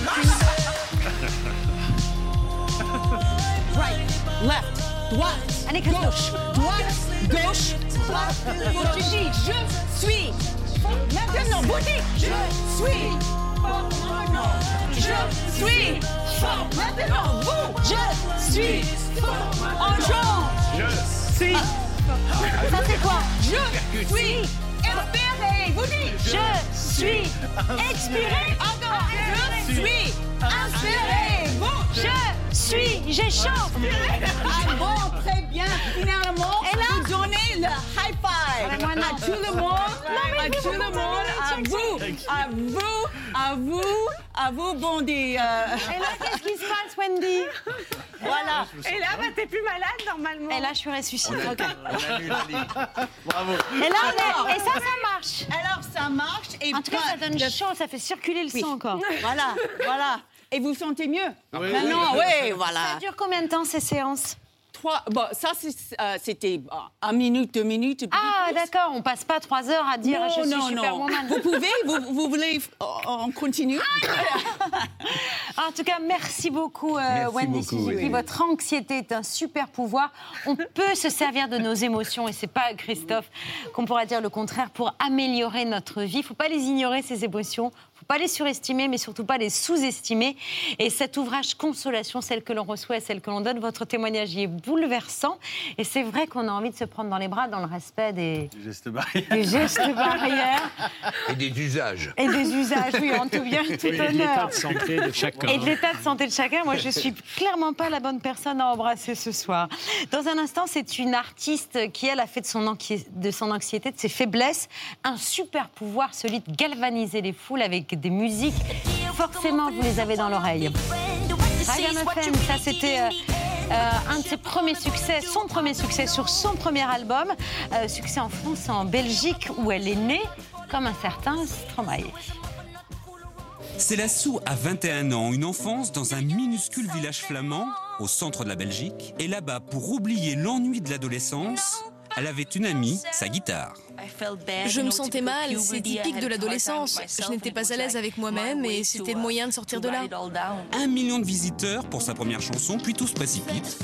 [SPEAKER 6] right, left, droite,
[SPEAKER 1] Allez,
[SPEAKER 6] gauche, droite, gauche, droite. Je dis, je suis. Maintenant, vous dites, je suis. Je suis. Maintenant, vous, je suis. En jambe.
[SPEAKER 5] Je suis.
[SPEAKER 1] Ça c'est quoi?
[SPEAKER 6] Je suis inspiré. Vous dites,
[SPEAKER 1] Je suis
[SPEAKER 6] expiré. Je suis inspiré.
[SPEAKER 1] Je suis, chaud.
[SPEAKER 6] Ah bon, très bien. Finalement,
[SPEAKER 1] Et là
[SPEAKER 6] donnez le high five
[SPEAKER 1] non.
[SPEAKER 6] à tout le monde, à tout
[SPEAKER 1] vous
[SPEAKER 6] le monde, à vous, à vous, à vous, à vous, bon des. euh,
[SPEAKER 1] Et là, qu'est-ce qui se passe, Wendy?
[SPEAKER 6] Voilà.
[SPEAKER 31] Et là, bah, t'es plus malade normalement.
[SPEAKER 1] Et là, je suis ressuscitée.
[SPEAKER 35] On la ligne.
[SPEAKER 34] Bravo.
[SPEAKER 1] Et là, on
[SPEAKER 6] Alors.
[SPEAKER 1] est- et ça, ça marche.
[SPEAKER 6] Alors ça marche et
[SPEAKER 1] En tout cas, ça donne
[SPEAKER 6] le-
[SPEAKER 1] chaud, ça fait circuler le
[SPEAKER 6] Oui.
[SPEAKER 1] sang encore. (laughs)
[SPEAKER 6] Voilà, voilà. Et vous sentez mieux?
[SPEAKER 34] Oui,
[SPEAKER 6] Maintenant,
[SPEAKER 34] oui.
[SPEAKER 6] oui,
[SPEAKER 1] Ça
[SPEAKER 6] voilà.
[SPEAKER 1] dure combien de temps ces séances?
[SPEAKER 6] Trois. Bon, ça euh, c'était euh, un minute, deux minutes.
[SPEAKER 1] Ah, d'accord, on passe pas trois heures à dire
[SPEAKER 6] non,
[SPEAKER 1] je suis
[SPEAKER 6] non, non.
[SPEAKER 1] superwoman.
[SPEAKER 6] Vous pouvez, vous, vous voulez, euh, on continue?
[SPEAKER 1] En tout cas, merci beaucoup, euh,
[SPEAKER 35] Merci
[SPEAKER 1] Wendy
[SPEAKER 35] beaucoup,
[SPEAKER 1] Suzuki. Votre anxiété est un super pouvoir. On peut se servir de nos émotions, et c'est pas Christophe qu'on pourra dire le contraire, pour améliorer notre vie. Il faut pas les ignorer, ces émotions. Pas les surestimer, mais surtout pas les sous-estimer. Et cet ouvrage Consolation, celle que l'on reçoit et celle que l'on donne, votre témoignage y est bouleversant. Et c'est vrai qu'on a envie de se prendre dans les bras dans le respect des, gestes barrières
[SPEAKER 35] Et des usages.
[SPEAKER 1] et des usages. Oui, en tout bien, tout
[SPEAKER 5] Oui, et de l'état
[SPEAKER 1] honneur.
[SPEAKER 5] de santé de chacun.
[SPEAKER 1] Et de l'état de santé de chacun, moi je suis clairement pas la bonne personne à embrasser ce soir. Dans un instant, c'est une artiste qui, elle, a fait de son, anxi- de son anxiété, de ses faiblesses, un super pouvoir, celui de galvaniser les foules avec des musiques. Forcément, vous les avez dans l'oreille. Ryan ça c'était euh, euh, un de ses premiers succès, son premier succès sur son premier album, Euh, succès en France en Belgique où elle est née, comme un certain Stromae.
[SPEAKER 38] Célassou a 21 ans, une enfance dans un minuscule village flamand au centre de la Belgique. Et là-bas, pour oublier l'ennui de l'adolescence, elle avait une amie, sa guitare.
[SPEAKER 22] Je me sentais mal, c'est typique de l'adolescence. Je n'étais pas à l'aise avec moi-même et c'était le moyen de sortir de là.
[SPEAKER 38] Un million de visiteurs pour sa première chanson, puis tout se précipite.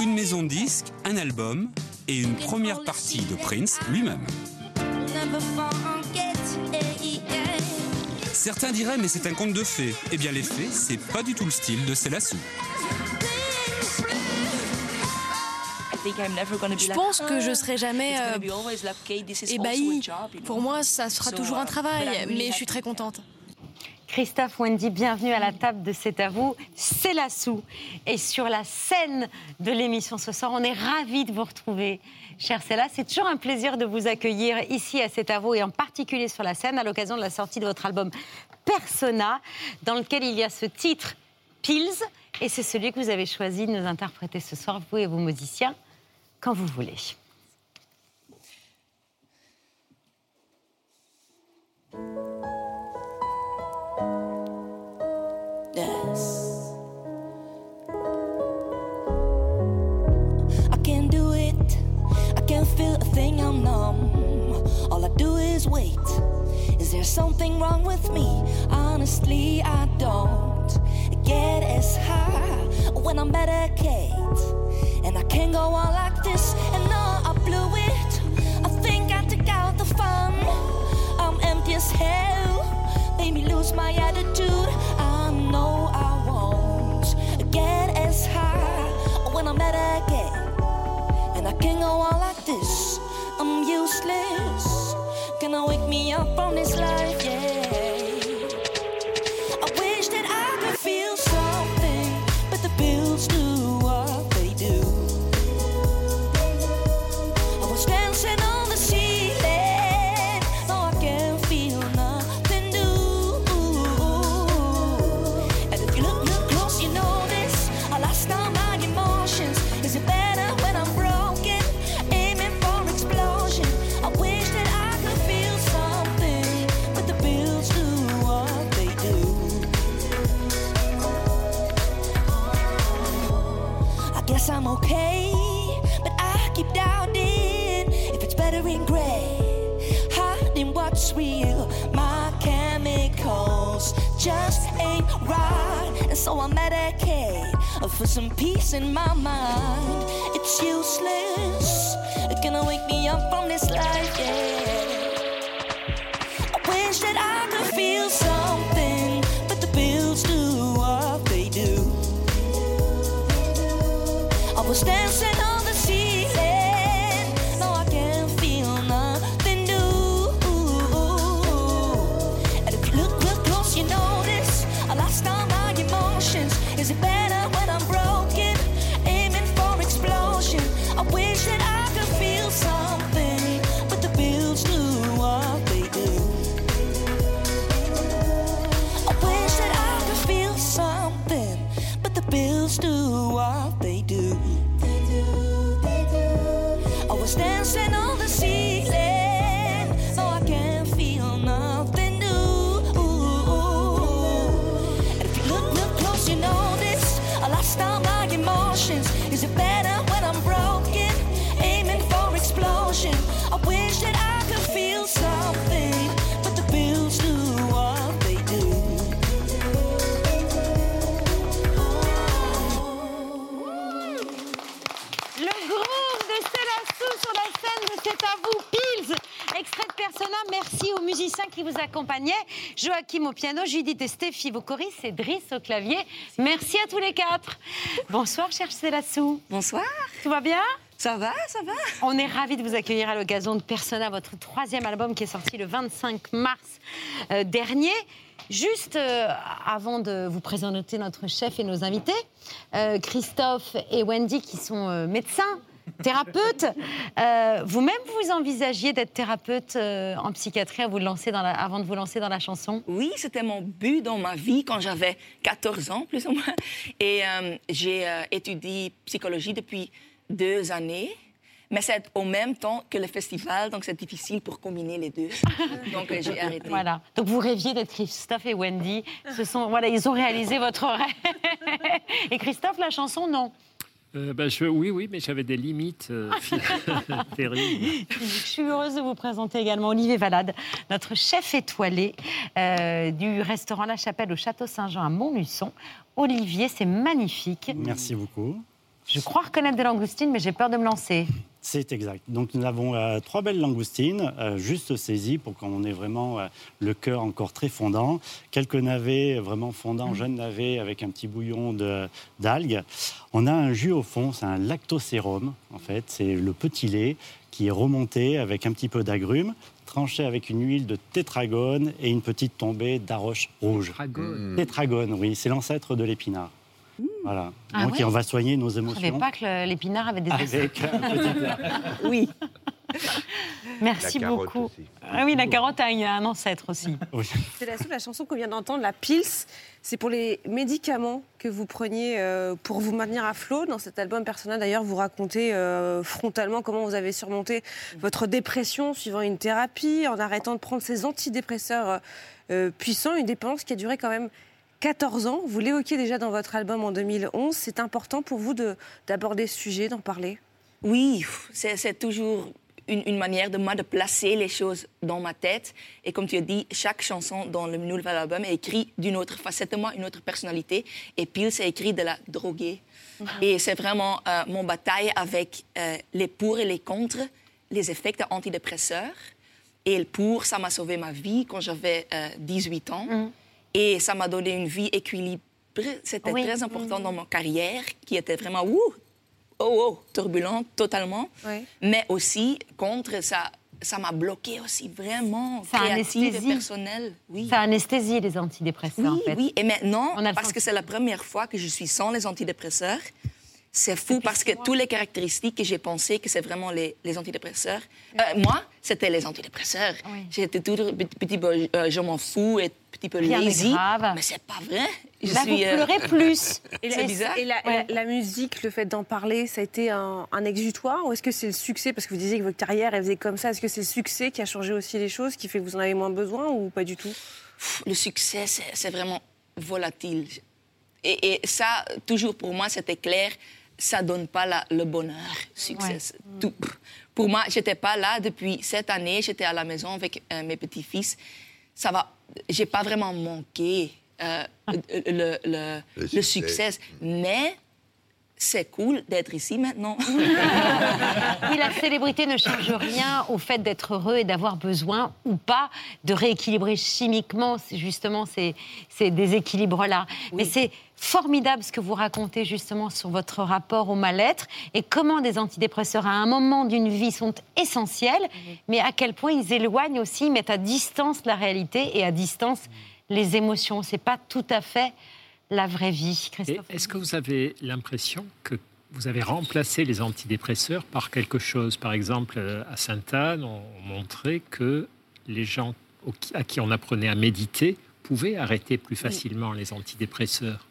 [SPEAKER 38] Une maison de disques, un album et une première partie de Prince lui-même. Certains diraient mais c'est un conte de fées. Eh bien les fées, c'est pas du tout le style de Célassou.
[SPEAKER 22] Je pense que je serai jamais euh, ébahie. Pour moi, ça sera toujours un travail, mais je suis très contente.
[SPEAKER 1] Christophe Wendy, bienvenue à la table de C'est à vous. C'est la sou. Et sur la scène de l'émission ce soir, on est ravis de vous retrouver. Cher Cella, c'est toujours un plaisir de vous accueillir ici à C'est à vous et en particulier sur la scène à l'occasion de la sortie de votre album Persona, dans lequel il y a ce titre Pills. Et c'est celui que vous avez choisi de nous interpréter ce soir, vous et vos musiciens. Quand vous voulez.
[SPEAKER 39] Yes. I can't do it. I can't feel a thing. I'm numb. All I do is wait. Is there something wrong with me? Honestly, I don't get as high when I'm Medicaid. And I can't go on like And no, I blew it. I think I took out the fun. I'm empty as hell. Made me lose my attitude. I know I won't get as high when I'm Medicaid. And I can't go on like this. I'm useless. Gonna wake me up from this life, yeah. For some peace in my mind. It's useless, it's gonna wake me up from this life, yeah. I wish that I could feel something, but the bills do what they do. I was dancing
[SPEAKER 1] merci aux musiciens qui vous accompagnaient. Joachim au piano, Judith et Stéphie au choristes et Driss au clavier. Merci à tous les quatre. Bonsoir, cher Stella Sou.
[SPEAKER 31] Bonsoir.
[SPEAKER 1] Tout va bien?
[SPEAKER 31] Ça va, ça va.
[SPEAKER 1] On est ravis de vous accueillir à l'occasion de Persona, votre troisième album qui est sorti le 25 mars euh, dernier. Juste euh, avant de vous présenter notre chef et nos invités, euh, Christophe et Wendy qui sont médecins, thérapeutes, euh, vous-même vous envisagiez d'être thérapeute euh, en psychiatrie à vous lancer dans la- avant de vous lancer dans la chanson?
[SPEAKER 31] Oui, c'était mon but dans ma vie quand j'avais 14 ans, plus ou moins. Et euh, j'ai étudié psychologie depuis deux années. Mais c'est au même temps que le festival, donc c'est difficile pour combiner les deux. (laughs) Donc j'ai arrêté.
[SPEAKER 1] Voilà. Donc vous rêviez d'être Christophe et Wendy. Ce sont, voilà, ils ont réalisé votre rêve. (laughs) Et Christophe, la chanson, non?
[SPEAKER 5] Euh, bah, je- oui, oui, mais j'avais des limites euh, (laughs) (laughs) terribles.
[SPEAKER 1] Je suis heureuse de vous présenter également Olivier Valade, notre chef étoilé euh, du restaurant La Chapelle au Château Saint-Jean à Montluçon. Olivier, c'est magnifique.
[SPEAKER 40] Merci beaucoup.
[SPEAKER 1] Je crois reconnaître des langoustines, mais j'ai peur de me lancer.
[SPEAKER 40] C'est exact. Donc nous avons euh, trois belles langoustines, euh, juste saisies pour qu'on ait vraiment euh, le cœur encore très fondant. Quelques navets vraiment fondants, jeunes navets avec un petit bouillon d'algues. On a un jus au fond, c'est un lactosérum en fait. C'est le petit lait qui est remonté avec un petit peu d'agrumes, tranché avec une huile de tétragone et une petite tombée d'arroche rouge.
[SPEAKER 5] Tétragone.
[SPEAKER 40] Tétragone, oui, c'est l'ancêtre de l'épinard. Voilà.
[SPEAKER 1] Ah
[SPEAKER 40] Donc
[SPEAKER 1] ouais
[SPEAKER 40] on va soigner nos
[SPEAKER 1] Je ne savais
[SPEAKER 40] émotions.
[SPEAKER 1] pas que l'épinard avait des
[SPEAKER 40] Avec un petit (laughs)
[SPEAKER 31] Oui.
[SPEAKER 1] Merci beaucoup.
[SPEAKER 35] aussi.
[SPEAKER 1] Ah oui, la carotte a un ancêtre aussi.
[SPEAKER 31] C'est la seule la chanson qu'on vient d'entendre, la Pils. C'est pour les médicaments que vous preniez euh, pour vous maintenir à flot. Dans cet album personnel, d'ailleurs, vous racontez euh, frontalement comment vous avez surmonté votre dépression suivant une thérapie, en arrêtant de prendre ces antidépresseurs euh, puissants, une dépendance qui a duré quand même 14 ans. Vous l'évoquiez déjà dans votre album en 2011. C'est important pour vous de- d'aborder ce sujet, d'en parler?
[SPEAKER 39] Oui, c'est toujours une, une manière de moi de placer les choses dans ma tête. Et comme tu as dit, chaque chanson dans le nouvel album est écrite d'une autre facette de moi, une autre personnalité. Et puis, c'est écrit de la droguée. Et c'est vraiment euh, mon bataille avec euh, les pour et les contre, les effets antidépresseurs. Et le pour, ça m'a sauvé ma vie quand j'avais euh, 18 ans. Et ça m'a donné une vie équilibrée. C'était
[SPEAKER 1] Oui.
[SPEAKER 39] très important dans ma carrière, qui était vraiment ouh, oh, oh, turbulente totalement. Mais aussi, contre, ça ça m'a bloqué aussi vraiment
[SPEAKER 1] Ça
[SPEAKER 39] créative et
[SPEAKER 1] anesthésie.
[SPEAKER 39] personnelle. Oui.
[SPEAKER 1] Ça anesthésie les antidépresseurs, en
[SPEAKER 39] Oui,
[SPEAKER 1] fait.
[SPEAKER 39] oui. Et maintenant, parce que c'est la première fois que je suis sans les antidépresseurs, c'est fou parce que toutes les caractéristiques que j'ai pensé que c'est vraiment les, les antidépresseurs, euh, moi, c'était les antidépresseurs. J'étais toujours petit, petit peu, euh, je m'en fous et petit peu
[SPEAKER 1] Rien
[SPEAKER 39] lazy.
[SPEAKER 1] grave.
[SPEAKER 39] Mais c'est pas vrai. Je
[SPEAKER 1] Bah,
[SPEAKER 39] suis,
[SPEAKER 1] vous
[SPEAKER 39] euh,
[SPEAKER 1] pleurez plus. (laughs)
[SPEAKER 31] Et la,
[SPEAKER 39] c'est bizarre.
[SPEAKER 31] et la- et la- la musique, le fait d'en parler, ça a été un, un exutoire Ou est-ce que c'est le succès? Parce que vous disiez que votre carrière, elle faisait comme ça. Est-ce que c'est le succès qui a changé aussi les choses, qui fait que vous en avez moins besoin ou pas du tout?
[SPEAKER 39] Le succès, c'est c'est vraiment volatile. Et, et ça, toujours pour moi, c'était clair, ça donne pas la- le bonheur, succès.
[SPEAKER 1] Ouais.
[SPEAKER 39] Tout. Pour moi, j'étais pas là depuis cette année, j'étais à la maison avec euh, mes petits-fils. Ça va, j'ai pas vraiment manqué euh, le, le-
[SPEAKER 35] Le
[SPEAKER 39] le
[SPEAKER 35] succès.
[SPEAKER 39] succès, mais c'est cool d'être ici maintenant. (laughs)
[SPEAKER 1] Oui, la célébrité ne change rien au fait d'être heureux et d'avoir besoin ou pas de rééquilibrer chimiquement justement ces, ces déséquilibres-là. Mais c'est formidable ce que vous racontez justement sur votre rapport au mal-être et comment des antidépresseurs à un moment d'une vie sont essentiels, mais à quel point ils éloignent aussi, mettent à distance la réalité et à distance les émotions. C'est pas tout à fait la vraie vie, Christophe.
[SPEAKER 5] Est-ce que vous avez l'impression que vous avez remplacé les antidépresseurs par quelque chose? Par exemple, euh, à Sainte-Anne, on montrait que les gens à qui on apprenait à méditer pouvaient arrêter plus facilement les antidépresseurs.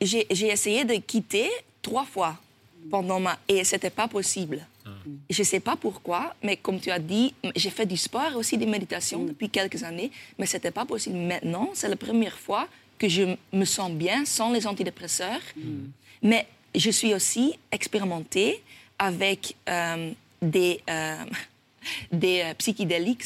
[SPEAKER 39] j'ai j'ai essayé de quitter trois fois pendant ma... Et c'était pas possible. Je sais pas pourquoi, mais comme tu as dit, j'ai fait du sport aussi des méditations depuis quelques années, mais c'était pas possible. Maintenant, c'est la première fois que je me sens bien sans les antidépresseurs. Mais je suis aussi expérimentée avec euh, des, euh, (laughs) des euh, psychédéliques.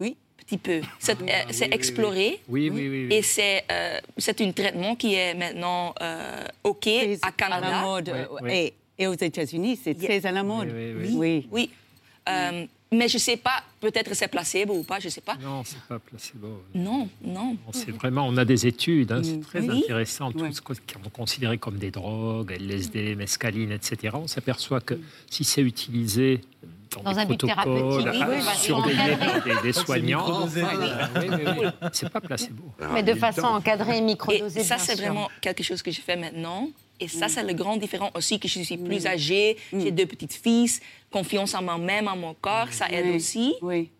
[SPEAKER 39] Oui. Petit peu. C'est euh, c'est exploré.
[SPEAKER 5] Oui, oui, oui. oui.
[SPEAKER 39] Et c'est euh, c'est un traitement qui est maintenant euh, OK à Canada.
[SPEAKER 6] à la mode. Et, et aux États-Unis, c'est très à la mode.
[SPEAKER 39] Oui, oui. Euh, mais je ne sais pas, peut-être c'est placebo ou pas, je ne sais pas.
[SPEAKER 5] Non, c'est pas placebo.
[SPEAKER 39] Non, non.
[SPEAKER 5] C'est vraiment, on a des études, hein, c'est très
[SPEAKER 39] Oui.
[SPEAKER 5] intéressant, tout ce qu'on considérait comme des drogues, LSD, mescaline, etc. On s'aperçoit que si c'est utilisé dans,
[SPEAKER 1] Dans
[SPEAKER 5] des
[SPEAKER 1] un but
[SPEAKER 5] protocoles,
[SPEAKER 1] thérapeutique, oui, bah,
[SPEAKER 5] surveillés par des, des
[SPEAKER 34] c'est
[SPEAKER 5] soignants,
[SPEAKER 34] microdosé.
[SPEAKER 5] oui, oui, oui, c'est pas placebo.
[SPEAKER 1] Mais de façon encadrée et
[SPEAKER 39] Et
[SPEAKER 1] microdosée,
[SPEAKER 39] ça, c'est vraiment quelque chose que je fais maintenant. Et ça, c'est le grand différent aussi, que je suis plus âgée, j'ai deux petites filles, confiance en moi-même, en mon corps, ça aide aussi.
[SPEAKER 6] Oui.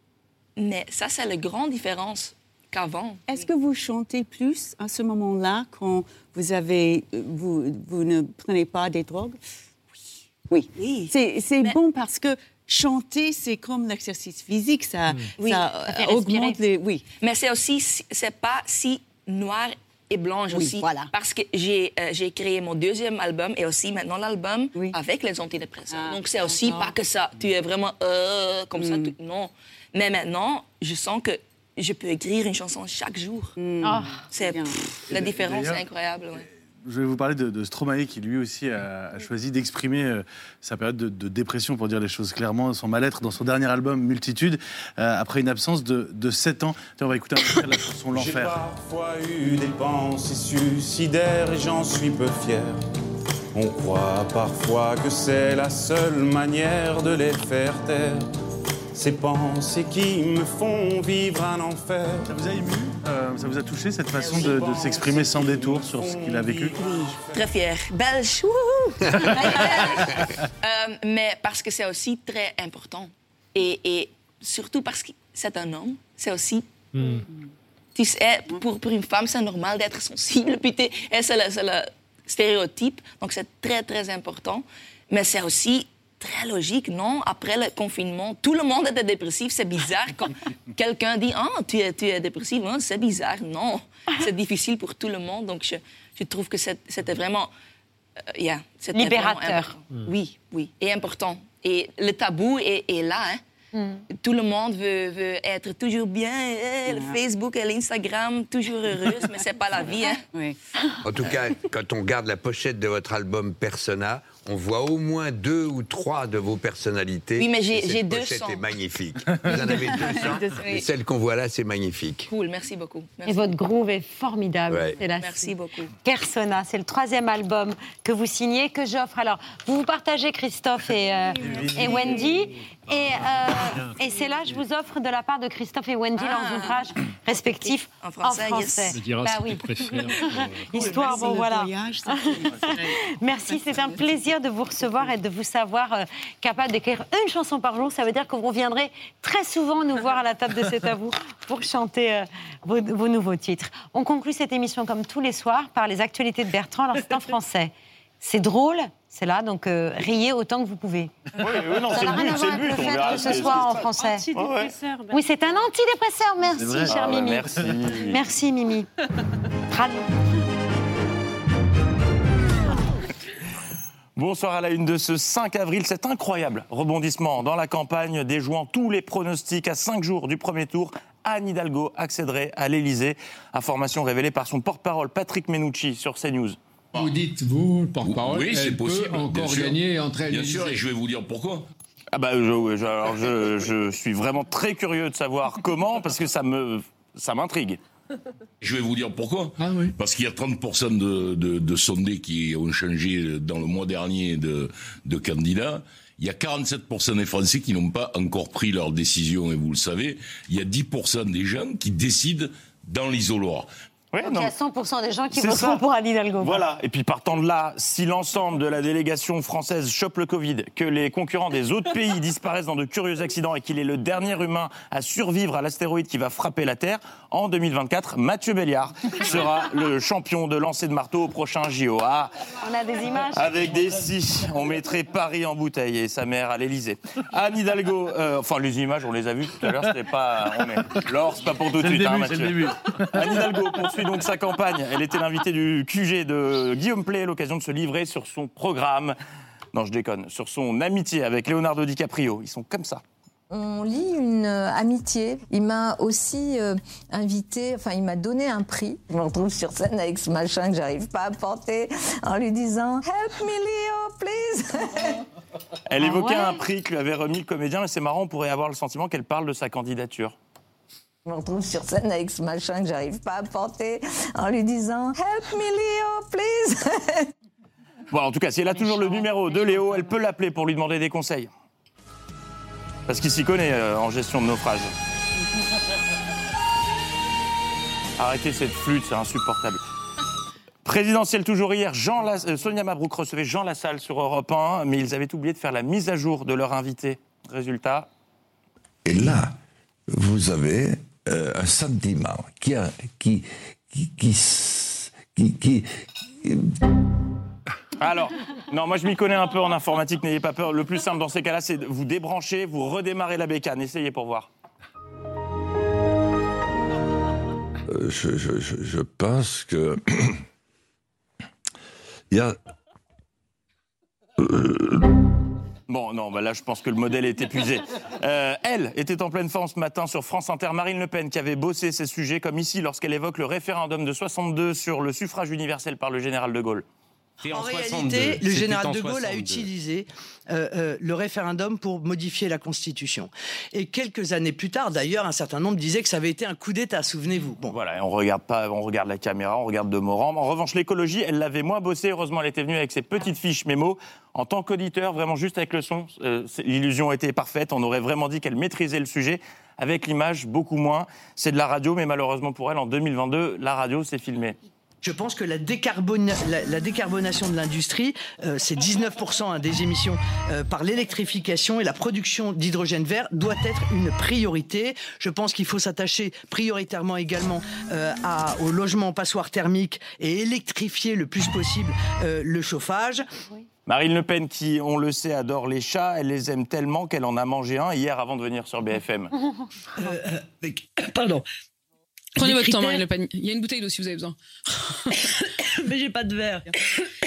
[SPEAKER 39] Mais ça, c'est la grande différence qu'avant.
[SPEAKER 6] Est-ce que vous chantez plus à ce moment-là quand vous, avez, vous, vous ne prenez pas des drogues? Oui.
[SPEAKER 39] Oui.
[SPEAKER 6] C'est c'est bon parce que chanter, c'est comme l'exercice physique, ça,
[SPEAKER 39] Oui.
[SPEAKER 6] ça, euh, augmente les... Oui.
[SPEAKER 39] Mais c'est aussi, c'est pas si noir et blanche
[SPEAKER 6] Oui,
[SPEAKER 39] aussi.
[SPEAKER 6] voilà.
[SPEAKER 39] Parce que j'ai euh, j'ai créé mon deuxième album et aussi maintenant l'album avec les antidépresseurs.
[SPEAKER 6] Ah,
[SPEAKER 39] Donc c'est aussi pas que ça, tu es vraiment euh, comme ça,
[SPEAKER 6] Mm.
[SPEAKER 39] non. Mais maintenant, je sens que je peux écrire une chanson chaque jour.
[SPEAKER 1] Ah,
[SPEAKER 39] c'est pff, la différence est incroyable. ouais.
[SPEAKER 34] Je vais vous parler de, de Stromae qui lui aussi a, a choisi d'exprimer euh, sa période de, de dépression, pour dire les choses clairement, son mal-être dans son dernier album Multitude, euh, après une absence de, de 7 ans. Tiens, on va écouter un extrait de la chanson
[SPEAKER 33] J'ai
[SPEAKER 34] L'Enfer.
[SPEAKER 33] parfois eu des pensées suicidaires et j'en suis peu fier. On croit parfois que c'est la seule manière de les faire taire. Ces pensées qui me font vivre un enfer.
[SPEAKER 34] Ça vous a ému Euh, Ça vous a touché cette façon de, de s'exprimer sans détour sur ce qu'il a vécu?
[SPEAKER 39] Très fière. Belge, wouhou! (laughs) Euh, mais parce que c'est aussi très important. Et, et surtout parce que c'est un homme, c'est aussi
[SPEAKER 5] Hmm.
[SPEAKER 39] tu sais, pour, pour une femme, c'est normal d'être sensible. Puis c'est le, c'est le stéréotype, donc c'est très, très important. Mais c'est aussi très logique, non? Après le confinement, tout le monde était dépressif. C'est bizarre quand (laughs) quelqu'un dit Ah, tu es, tu es dépressif. Hein, C'est bizarre. Non, c'est difficile pour tout le monde. Donc je, je trouve que c'était vraiment. euh, yeah, c'était
[SPEAKER 1] Libérateur.
[SPEAKER 39] vraiment important. Oui, oui, et important. Et le tabou est, est là. Hein? Tout le monde veut, veut être toujours bien, eh, le Facebook et l'Instagram, toujours heureuse, mais c'est pas la vie. Hein?
[SPEAKER 3] En tout cas, quand on regarde la pochette de votre album Persona, on voit au moins deux ou trois de vos personnalités.
[SPEAKER 39] Oui, mais j'ai-
[SPEAKER 3] Et cette
[SPEAKER 39] j'ai
[SPEAKER 3] pochette
[SPEAKER 39] 200.
[SPEAKER 3] est magnifique. (laughs) Vous en avez 200,
[SPEAKER 39] Oui.
[SPEAKER 3] et celle qu'on voit là, c'est magnifique.
[SPEAKER 39] Cool, merci beaucoup.
[SPEAKER 1] Et votre groove est formidable.
[SPEAKER 3] Ouais.
[SPEAKER 39] Merci beaucoup.
[SPEAKER 1] Persona, c'est le troisième album que vous signez, que j'offre. Alors, vous vous partagez Christophe et, euh, et Wendy. Et, euh, et c'est là, je vous offre de la part de Christophe et Wendy leurs ouvrages respectifs
[SPEAKER 39] Ah. En français, yes.
[SPEAKER 5] Dira
[SPEAKER 1] Bah
[SPEAKER 5] ce que
[SPEAKER 1] oui.
[SPEAKER 5] tu préfères. (laughs)
[SPEAKER 1] Histoire, bon voilà.
[SPEAKER 6] voyage,
[SPEAKER 1] Merci, c'est un plaisir (laughs) de vous recevoir et de vous savoir euh, capable d'écrire une chanson par jour. Ça veut dire que vous reviendrez très souvent nous voir à la table de C'est à vous pour chanter euh, vos, vos nouveaux titres. On conclut cette émission comme tous les soirs par les actualités de Bertrand. Alors c'est en français. C'est drôle, c'est là, donc euh, riez autant que vous pouvez.
[SPEAKER 41] Oui, oui, non,
[SPEAKER 1] Ça
[SPEAKER 41] c'est
[SPEAKER 1] n'a
[SPEAKER 41] le
[SPEAKER 1] rien
[SPEAKER 41] but,
[SPEAKER 1] à
[SPEAKER 41] c'est
[SPEAKER 1] voir
[SPEAKER 41] le but.
[SPEAKER 1] fait que ce soit en français.
[SPEAKER 31] Antidépresseur. ben.
[SPEAKER 1] Oui, c'est un antidépresseur. Merci, cher
[SPEAKER 41] Ah,
[SPEAKER 1] Mimi.
[SPEAKER 41] merci.
[SPEAKER 1] Merci, Mimi. Bravo. (laughs)
[SPEAKER 42] Bonsoir à la une de ce 5 avril. Cet incroyable rebondissement dans la campagne, déjouant tous les pronostics à 5 jours du premier tour. Anne Hidalgo accéderait à l'Élysée. Information révélée par son porte-parole Patrick Menucci sur CNews.
[SPEAKER 43] Vous dites, vous, le porte-parole,
[SPEAKER 44] Oui, c'est
[SPEAKER 43] elle peut
[SPEAKER 44] possible, bien
[SPEAKER 43] encore
[SPEAKER 44] sûr.
[SPEAKER 43] gagner et entrer à
[SPEAKER 44] Bien sûr, et je vais vous dire pourquoi.
[SPEAKER 42] Ah bah, je, je- alors je, je suis vraiment très curieux de savoir comment, parce que ça me, ça m'intrigue. (laughs)
[SPEAKER 44] Je vais vous dire pourquoi.
[SPEAKER 43] Ah oui.
[SPEAKER 44] Parce qu'il y a 30% de, de, de sondés qui ont changé dans le mois dernier de, de candidats. Il y a 47% des Français qui n'ont pas encore pris leur décision, et vous le savez. Il y a 10% des gens qui décident dans l'isoloir.
[SPEAKER 42] Ouais,
[SPEAKER 1] Donc il y a 100% des gens qui voteront
[SPEAKER 42] ça.
[SPEAKER 1] pour Anne Hidalgo.
[SPEAKER 42] Voilà, et puis partant de là, si l'ensemble de la délégation française chope le Covid, que les concurrents des autres pays (laughs) disparaissent dans de curieux accidents et qu'il est le dernier humain à survivre à l'astéroïde qui va frapper la Terre, en 2024, Mathieu Béliard sera (laughs) le champion de lancer de marteau au prochain JO. Ah,
[SPEAKER 1] On a des images.
[SPEAKER 42] avec des si, on mettrait Paris en bouteille et sa mère à l'Elysée. Anne Hidalgo, euh, enfin les images, on les a vues tout à l'heure, c'était pas. On est... L'or, c'est pas pour tout de suite, hein,
[SPEAKER 33] début,
[SPEAKER 42] Mathieu.
[SPEAKER 33] le début.
[SPEAKER 42] Anne Hidalgo poursuit donc sa campagne. Elle était l'invitée du QG de Guillaume Play, à l'occasion de se livrer sur son programme. Non, je déconne, sur son amitié avec Leonardo DiCaprio. Ils sont comme ça.
[SPEAKER 45] On lit une euh, amitié. Il m'a aussi euh, invité, enfin, il m'a donné un prix. Je me retrouve sur scène avec ce machin que j'arrive pas à porter en lui disant Help me, Leo, please.
[SPEAKER 42] Elle
[SPEAKER 45] Ah
[SPEAKER 42] évoquait
[SPEAKER 45] ouais
[SPEAKER 42] un prix que lui avait remis le comédien, et c'est marrant, on pourrait avoir le sentiment qu'elle parle de sa candidature.
[SPEAKER 45] Je me retrouve sur scène avec ce machin que j'arrive pas à porter en lui disant Help me, Leo, please. (laughs)
[SPEAKER 42] Bon, en tout cas, si elle a toujours le numéro de Léo, elle peut l'appeler pour lui demander des conseils. Parce qu'il s'y connaît euh, en gestion de naufrage. (laughs) Arrêtez cette flûte, c'est insupportable. Présidentielle toujours hier, Jean euh, Sonia Mabrouk recevait Jean Lassalle sur Europe 1, mais ils avaient oublié de faire la mise à jour de leur invité. Résultat,
[SPEAKER 46] Et là, vous avez euh, un sentiment qui, a- qui, qui, qui, qui- qui-
[SPEAKER 42] Alors, non, moi je m'y connais un peu en informatique, n'ayez pas peur. Le plus simple dans ces cas-là, c'est de vous débrancher, vous redémarrer la bécane. Essayez pour voir.
[SPEAKER 46] euh, je, je- je- je pense que (coughs) il y a
[SPEAKER 42] Bon, non, bah là, je pense que le modèle est épuisé. (laughs) Euh, elle était en pleine forme ce matin sur France Inter. Marine Le Pen, qui avait bossé ces sujets, comme ici, lorsqu'elle évoque le référendum de 62 sur le suffrage universel par le général de Gaulle.
[SPEAKER 47] En réalité, le général de Gaulle a utilisé euh, euh, le référendum pour modifier la Constitution. Et quelques années plus tard, d'ailleurs, un certain nombre disaient que ça avait été un coup d'État, souvenez-vous.
[SPEAKER 42] Bon, voilà, on regarde pas, on regarde la caméra, on regarde de Morand. En revanche, l'écologie, elle l'avait moins bossé. Heureusement, elle était venue avec ses petites fiches mémo. En tant qu'auditeur, vraiment juste avec le son, euh, l'illusion était parfaite. On aurait vraiment dit qu'elle maîtrisait le sujet. Avec l'image, beaucoup moins. C'est de la radio, mais malheureusement pour elle, en 2022, la radio s'est filmée.
[SPEAKER 47] Je pense que la, la, décarbonation de l'industrie, euh, c'est 19% hein, des émissions euh, par l'électrification et la production d'hydrogène vert doit être une priorité. Je pense qu'il faut s'attacher prioritairement également euh, à, au logement passoire thermique et électrifier le plus possible le chauffage.
[SPEAKER 42] Marine Le Pen, qui, on le sait, adore les chats, elle les aime tellement qu'elle en a mangé un hier avant de venir sur BFM. (coughs)
[SPEAKER 47] pardon.
[SPEAKER 48] Prenez votre temps, Marine Le Pen. Il y a une bouteille d'eau si vous avez besoin. (laughs)
[SPEAKER 47] Mais j'ai pas de verre.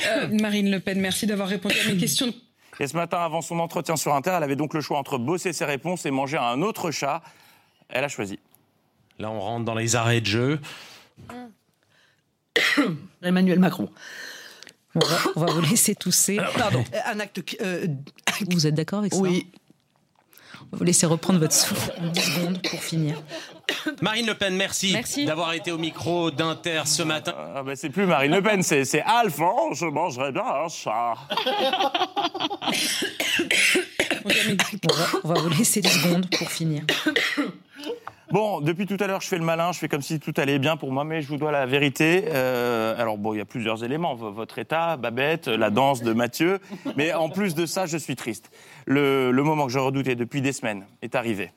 [SPEAKER 48] Euh, Marine Le Pen, merci d'avoir répondu à mes questions.
[SPEAKER 42] Et ce matin, avant son entretien sur Inter, elle avait donc le choix entre bosser ses réponses et manger un autre chat. Elle a choisi.
[SPEAKER 49] Là, on rentre dans les arrêts de jeu. (coughs)
[SPEAKER 47] Emmanuel Macron.
[SPEAKER 50] On va, vous laisser tousser.
[SPEAKER 47] pardon, un acte. Euh,
[SPEAKER 50] vous êtes d'accord avec ça?
[SPEAKER 47] Oui.
[SPEAKER 50] On va vous laisser reprendre votre souffle en 10 secondes pour finir.
[SPEAKER 49] Marine Le Pen, merci, d'avoir été au micro d'Inter ce matin.
[SPEAKER 42] Ah bah c'est plus Marine Le Pen, c'est Alphonse, je mangerai bien un chat.
[SPEAKER 50] on, va, vous laisser 10 secondes pour finir.
[SPEAKER 42] Bon, depuis tout à l'heure, je fais le malin, je fais comme si tout allait bien pour moi, mais je vous dois la vérité. Euh, alors bon, il y a plusieurs éléments. Votre état, Babette, la danse de Mathieu. Mais en plus de ça, je suis triste. Le, le moment que je redoutais depuis des semaines est arrivé.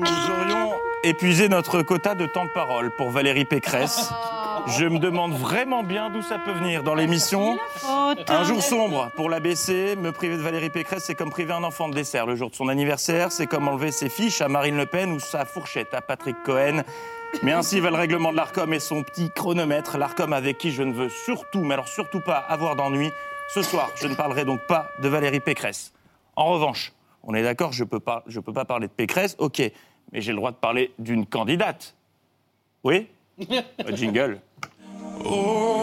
[SPEAKER 42] Nous aurions épuisé notre quota de temps de parole pour Valérie Pécresse. Je me demande vraiment bien d'où ça peut venir dans l'émission. Un jour sombre pour l'ABC, me priver de Valérie Pécresse, c'est comme priver un enfant de dessert le jour de son anniversaire, c'est comme enlever ses fiches à Marine Le Pen ou sa fourchette à Patrick Cohen. Mais ainsi va le règlement de l'ARCOM et son petit chronomètre. L'ARCOM avec qui je ne veux surtout, mais alors surtout pas avoir d'ennui. Ce soir, je ne parlerai donc pas de Valérie Pécresse. En revanche, on est d'accord, je ne peux, pas, peux pas parler de Pécresse, ok, mais j'ai le droit de parler d'une candidate. Oui? (laughs) Jingle. Oh,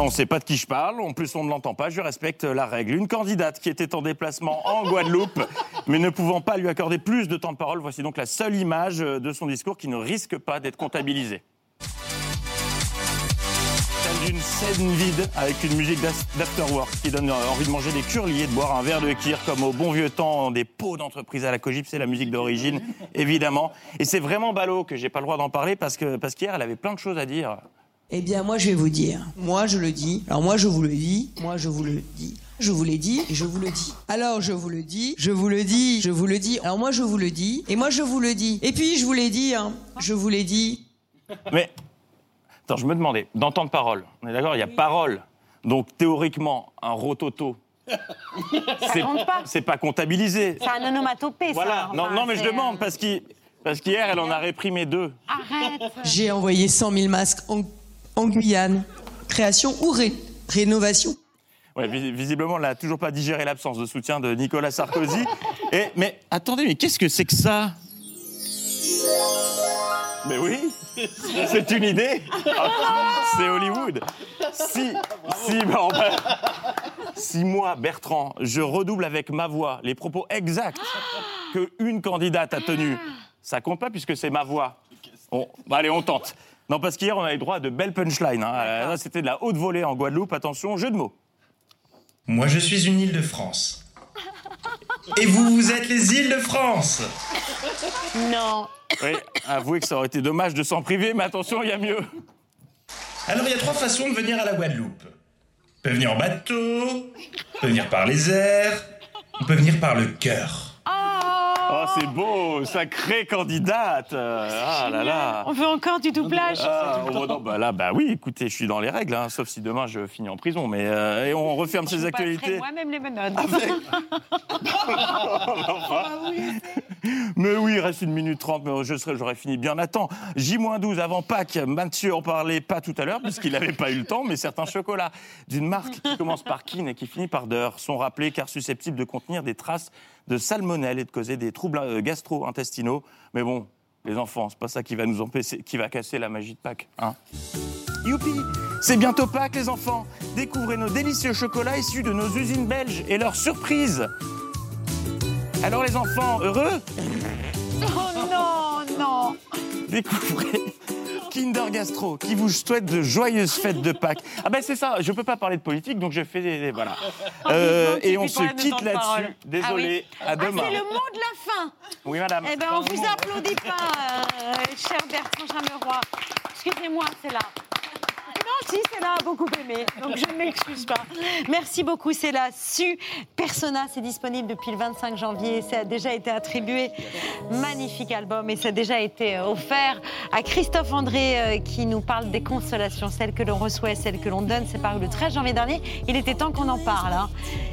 [SPEAKER 42] on ne sait pas de qui je parle, en plus on ne l'entend pas, je respecte la règle. Une candidate qui était en déplacement en Guadeloupe, (laughs) mais ne pouvant pas lui accorder plus de temps de parole, voici donc la seule image de son discours qui ne risque pas d'être comptabilisée d'une scène vide avec une musique d'afterwork qui donne envie de manger des curliers, de boire un verre de kir comme au bon vieux temps des pots d'entreprise à la Cogip, c'est la musique d'origine, évidemment. Et c'est vraiment ballot que j'ai pas le droit d'en parler parce que parce qu'hier elle avait plein de choses à dire.
[SPEAKER 51] Eh bien moi je vais vous dire, moi je le dis, alors moi je vous le dis, moi je vous le dis. Je vous l'ai dit et je vous le dis. Alors je vous le dis, je vous le dis, je vous le dis. Alors moi je vous le dis et moi je vous le dis. Et puis je vous l'ai dit, hein, je vous l'ai dit.
[SPEAKER 42] Mais Attends, je me demandais, dans temps de parole, on est d'accord, il y a parole. Donc théoriquement, un rototo. C'est pas comptabilisé.
[SPEAKER 31] C'est un onomatopée,
[SPEAKER 42] voilà. non, non, mais je demande parce qu'hier, parce qu'hier, elle en a réprimé deux.
[SPEAKER 51] Arrête. J'ai envoyé 100 000 masques en, Guyane. Création ou rénovation.
[SPEAKER 42] Ouais, visiblement, elle n'a toujours pas digéré l'absence de soutien de Nicolas Sarkozy. Et, mais attendez, mais qu'est-ce que c'est que ça? Mais oui c'est une idée C'est Hollywood si, si, si moi, Bertrand, je redouble avec ma voix les propos exacts que une candidate a tenus, ça compte pas puisque c'est ma voix. Bah, allez, on tente. Non, parce qu'hier, on avait droit à de belles punchlines. Hein. C'était de la haute volée en Guadeloupe. Attention, jeu de mots.
[SPEAKER 52] Moi, je suis une île de France. Et vous, vous êtes les îles de France
[SPEAKER 31] Non.
[SPEAKER 42] Oui, avouez que ça aurait été dommage de s'en priver, mais attention, il y a mieux.
[SPEAKER 52] Alors, il y a trois façons de venir à la Guadeloupe. On peut venir en bateau, on peut venir par les airs, on peut venir par le cœur.
[SPEAKER 42] Oh, c'est beau, sacrée candidate. Ah là là.
[SPEAKER 31] On veut encore du doublage. Ah,
[SPEAKER 42] oh, bah là, bah oui, écoutez, je suis dans les règles, hein, sauf si demain je finis en prison. Mais euh, et on referme ces actualités.
[SPEAKER 31] Moi-même les menottes. (laughs)
[SPEAKER 42] mais oui, il reste une minute trente, mais je serai, j'aurais fini bien à temps. J-12 avant Pâques, Mathieu en parlait pas tout à l'heure, puisqu'il n'avait pas eu le temps, mais certains chocolats d'une marque qui commence par kin et qui finit par d'heure sont rappelés car susceptibles de contenir des traces de salmonelle et de causer des troubles euh, gastro-intestinaux. Mais bon, les enfants, c'est pas ça qui va nous empêcher, qui va casser la magie de Pâques. Hein. Youpi. C'est bientôt Pâques, les enfants. Découvrez nos délicieux chocolats issus de nos usines belges et leurs surprises. Alors, les enfants, heureux?
[SPEAKER 31] Oh non, non.
[SPEAKER 42] Découvrez Kinder Gastro qui vous souhaite de joyeuses fêtes de Pâques. Ah ben c'est ça, je peux pas parler de politique, donc je fais des... Voilà. Euh, et on se quitte là-dessus. Désolé,
[SPEAKER 1] ah
[SPEAKER 42] à demain.
[SPEAKER 1] Ah, c'est le mot de la fin.
[SPEAKER 42] Oui, madame.
[SPEAKER 1] Eh ben, on vous applaudit pas, euh, cher Bertrand Chameroy. Excusez-moi, c'est là. Si, là, a beaucoup aimé, donc je ne m'excuse pas. Merci beaucoup, là. Su Persona, c'est disponible depuis le 25 janvier. Ça a déjà été attribué. Magnifique album et ça a déjà été euh, offert à Christophe André euh, qui nous parle des consolations, celles que l'on reçoit celles que l'on donne. C'est paru le 13 janvier dernier. Il était temps qu'on en parle. Hein.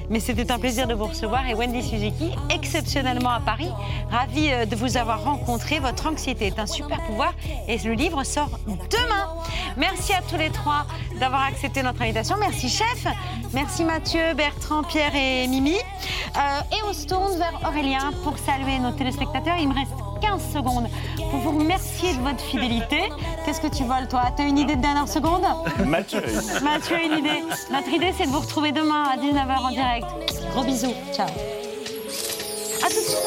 [SPEAKER 1] Mais c'était un plaisir de vous recevoir et Wendy Suzuki, exceptionnellement à Paris. Ravi euh, de vous avoir rencontré. Votre anxiété est un super pouvoir et le livre sort demain. Merci à tous les trois d'avoir accepté notre invitation. Merci chef. Merci Mathieu, Bertrand, Pierre et Mimi. Euh, et on se tourne vers Aurélien pour saluer nos téléspectateurs. Il me reste 15 secondes pour vous remercier de votre fidélité. Qu'est-ce que tu voles, toi? T'as une idée de dernière seconde?
[SPEAKER 42] Mathieu.
[SPEAKER 1] Mathieu a une idée. Notre idée, c'est de vous retrouver demain à 19h en direct. Gros bisous. Ciao. À tout de suite.